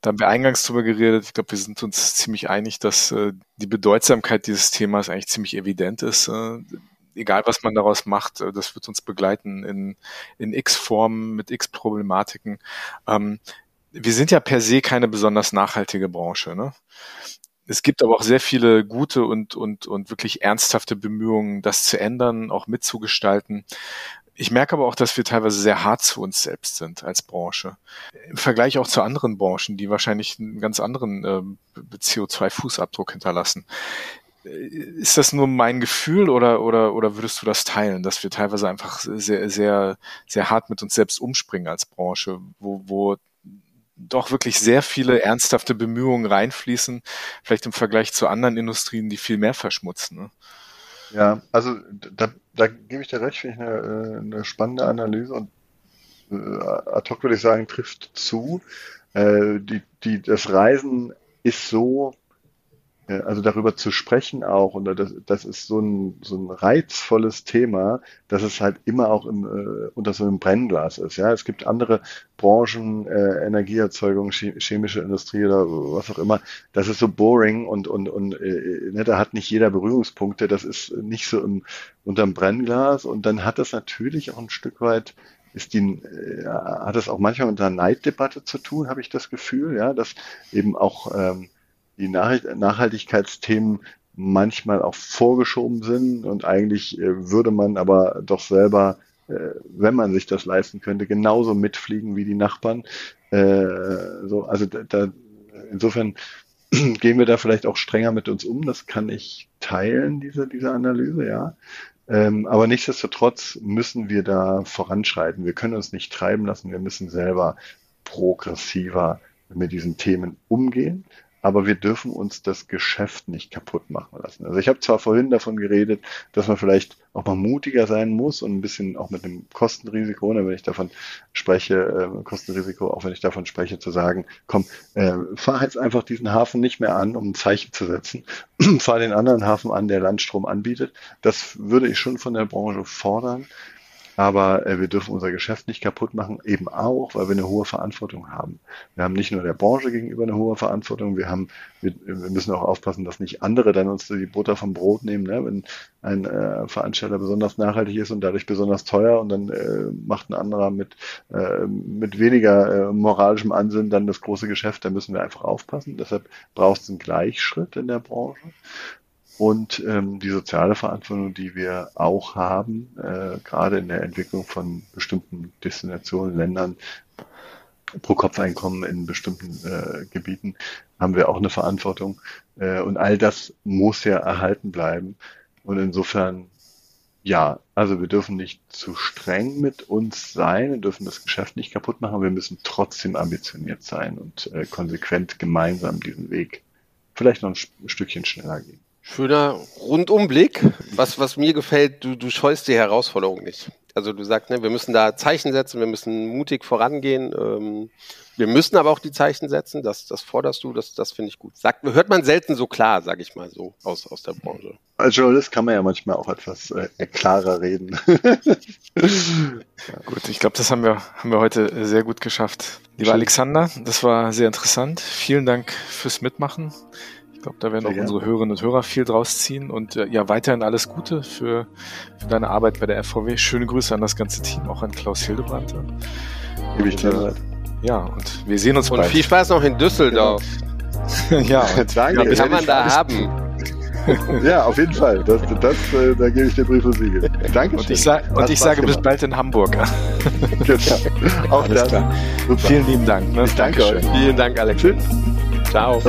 Speaker 1: Da haben wir eingangs drüber geredet. Ich glaube, wir sind uns ziemlich einig, dass äh, die Bedeutsamkeit dieses Themas eigentlich ziemlich evident ist. Äh, egal was man daraus macht, äh, das wird uns begleiten in, in x Formen mit x Problematiken. Ähm, wir sind ja per se keine besonders nachhaltige Branche. Ne? Es gibt aber auch sehr viele gute und, und, und wirklich ernsthafte Bemühungen, das zu ändern, auch mitzugestalten. Ich merke aber auch, dass wir teilweise sehr hart zu uns selbst sind als Branche. Im Vergleich auch zu anderen Branchen, die wahrscheinlich einen ganz anderen äh, CO2-Fußabdruck hinterlassen. Ist das nur mein Gefühl oder, oder, oder würdest du das teilen, dass wir teilweise einfach sehr, sehr, sehr hart mit uns selbst umspringen als Branche, wo, wo doch wirklich sehr viele ernsthafte Bemühungen reinfließen, vielleicht im Vergleich zu anderen Industrien, die viel mehr verschmutzen. Ne?
Speaker 4: Ja, also da, da gebe ich dir recht, finde ich eine, eine spannende Analyse und äh, ad hoc würde ich sagen, trifft zu. Äh, die, die, das Reisen ist so also darüber zu sprechen auch, und das, das ist so ein, so ein reizvolles Thema, dass es halt immer auch im, äh, unter so einem Brennglas ist. Ja, es gibt andere Branchen, äh, Energieerzeugung, chemische Industrie oder was auch immer. Das ist so boring und und und äh, ne, da hat nicht jeder Berührungspunkte. Das ist nicht so im unterm Brennglas und dann hat das natürlich auch ein Stück weit ist die, äh, hat das auch manchmal unter Neiddebatte zu tun, habe ich das Gefühl, ja, dass eben auch ähm, die Nachhaltigkeitsthemen manchmal auch vorgeschoben sind und eigentlich äh, würde man aber doch selber, äh, wenn man sich das leisten könnte, genauso mitfliegen wie die Nachbarn. Äh, so, also da, da, insofern gehen wir da vielleicht auch strenger mit uns um. Das kann ich teilen, diese, diese Analyse, ja. Ähm, aber nichtsdestotrotz müssen wir da voranschreiten. Wir können uns nicht treiben lassen. Wir müssen selber progressiver mit diesen Themen umgehen aber wir dürfen uns das Geschäft nicht kaputt machen lassen. Also ich habe zwar vorhin davon geredet, dass man vielleicht auch mal mutiger sein muss und ein bisschen auch mit dem Kostenrisiko, ne, wenn ich davon spreche, äh, Kostenrisiko, auch wenn ich davon spreche, zu sagen, komm, äh, fahr jetzt einfach diesen Hafen nicht mehr an, um ein Zeichen zu setzen, fahr den anderen Hafen an, der Landstrom anbietet. Das würde ich schon von der Branche fordern. Aber äh, wir dürfen unser Geschäft nicht kaputt machen, eben auch, weil wir eine hohe Verantwortung haben. Wir haben nicht nur der Branche gegenüber eine hohe Verantwortung, wir haben, wir, wir müssen auch aufpassen, dass nicht andere dann uns die Butter vom Brot nehmen. Ne? Wenn ein äh, Veranstalter besonders nachhaltig ist und dadurch besonders teuer und dann äh, macht ein anderer mit, äh, mit weniger äh, moralischem Ansinnen dann das große Geschäft, da müssen wir einfach aufpassen. Deshalb braucht es einen Gleichschritt in der Branche und ähm, die soziale Verantwortung, die wir auch haben, äh, gerade in der Entwicklung von bestimmten Destinationen, Ländern, Pro-Kopf-Einkommen in bestimmten äh, Gebieten, haben wir auch eine Verantwortung. Äh, und all das muss ja erhalten bleiben. Und insofern, ja, also wir dürfen nicht zu streng mit uns sein, wir dürfen das Geschäft nicht kaputt machen, wir müssen trotzdem ambitioniert sein und äh, konsequent gemeinsam diesen Weg vielleicht noch ein Stückchen schneller gehen.
Speaker 2: Schöner Rundumblick. Was, was mir gefällt, du, du scheust die Herausforderung nicht. Also du sagst, ne, wir müssen da Zeichen setzen, wir müssen mutig vorangehen. Ähm, wir müssen aber auch die Zeichen setzen, das, das forderst du, das, das finde ich gut. Sagt, hört man selten so klar, sage ich mal so, aus, aus der Branche.
Speaker 4: Als Journalist kann man ja manchmal auch etwas äh, klarer reden.
Speaker 1: ja. Gut, ich glaube, das haben wir, haben wir heute sehr gut geschafft. Lieber Alexander, das war sehr interessant. Vielen Dank fürs Mitmachen glaube, da werden Sehr auch gerne. unsere Hörerinnen und Hörer viel draus ziehen. Und äh, ja, weiterhin alles Gute für, für deine Arbeit bei der FVW. Schöne Grüße an das ganze Team, auch an Klaus Hildebrand.
Speaker 4: Gebe ich dir
Speaker 1: Ja, und wir sehen uns
Speaker 2: und
Speaker 1: bald.
Speaker 2: Und viel Spaß noch in Düsseldorf.
Speaker 1: ja,
Speaker 2: danke. Ja, kann man da haben.
Speaker 4: ja, auf jeden Fall. Das, das, äh, da gebe ich dir Brief und Siegel. Danke.
Speaker 1: Und ich, sa und ich sage gemacht. bis bald in Hamburg.
Speaker 4: genau. Auch
Speaker 1: Alles das. klar. Vielen lieben Dank.
Speaker 4: Ne? Ich danke
Speaker 2: euch. Vielen Dank, Alex. Tschüss. Ciao.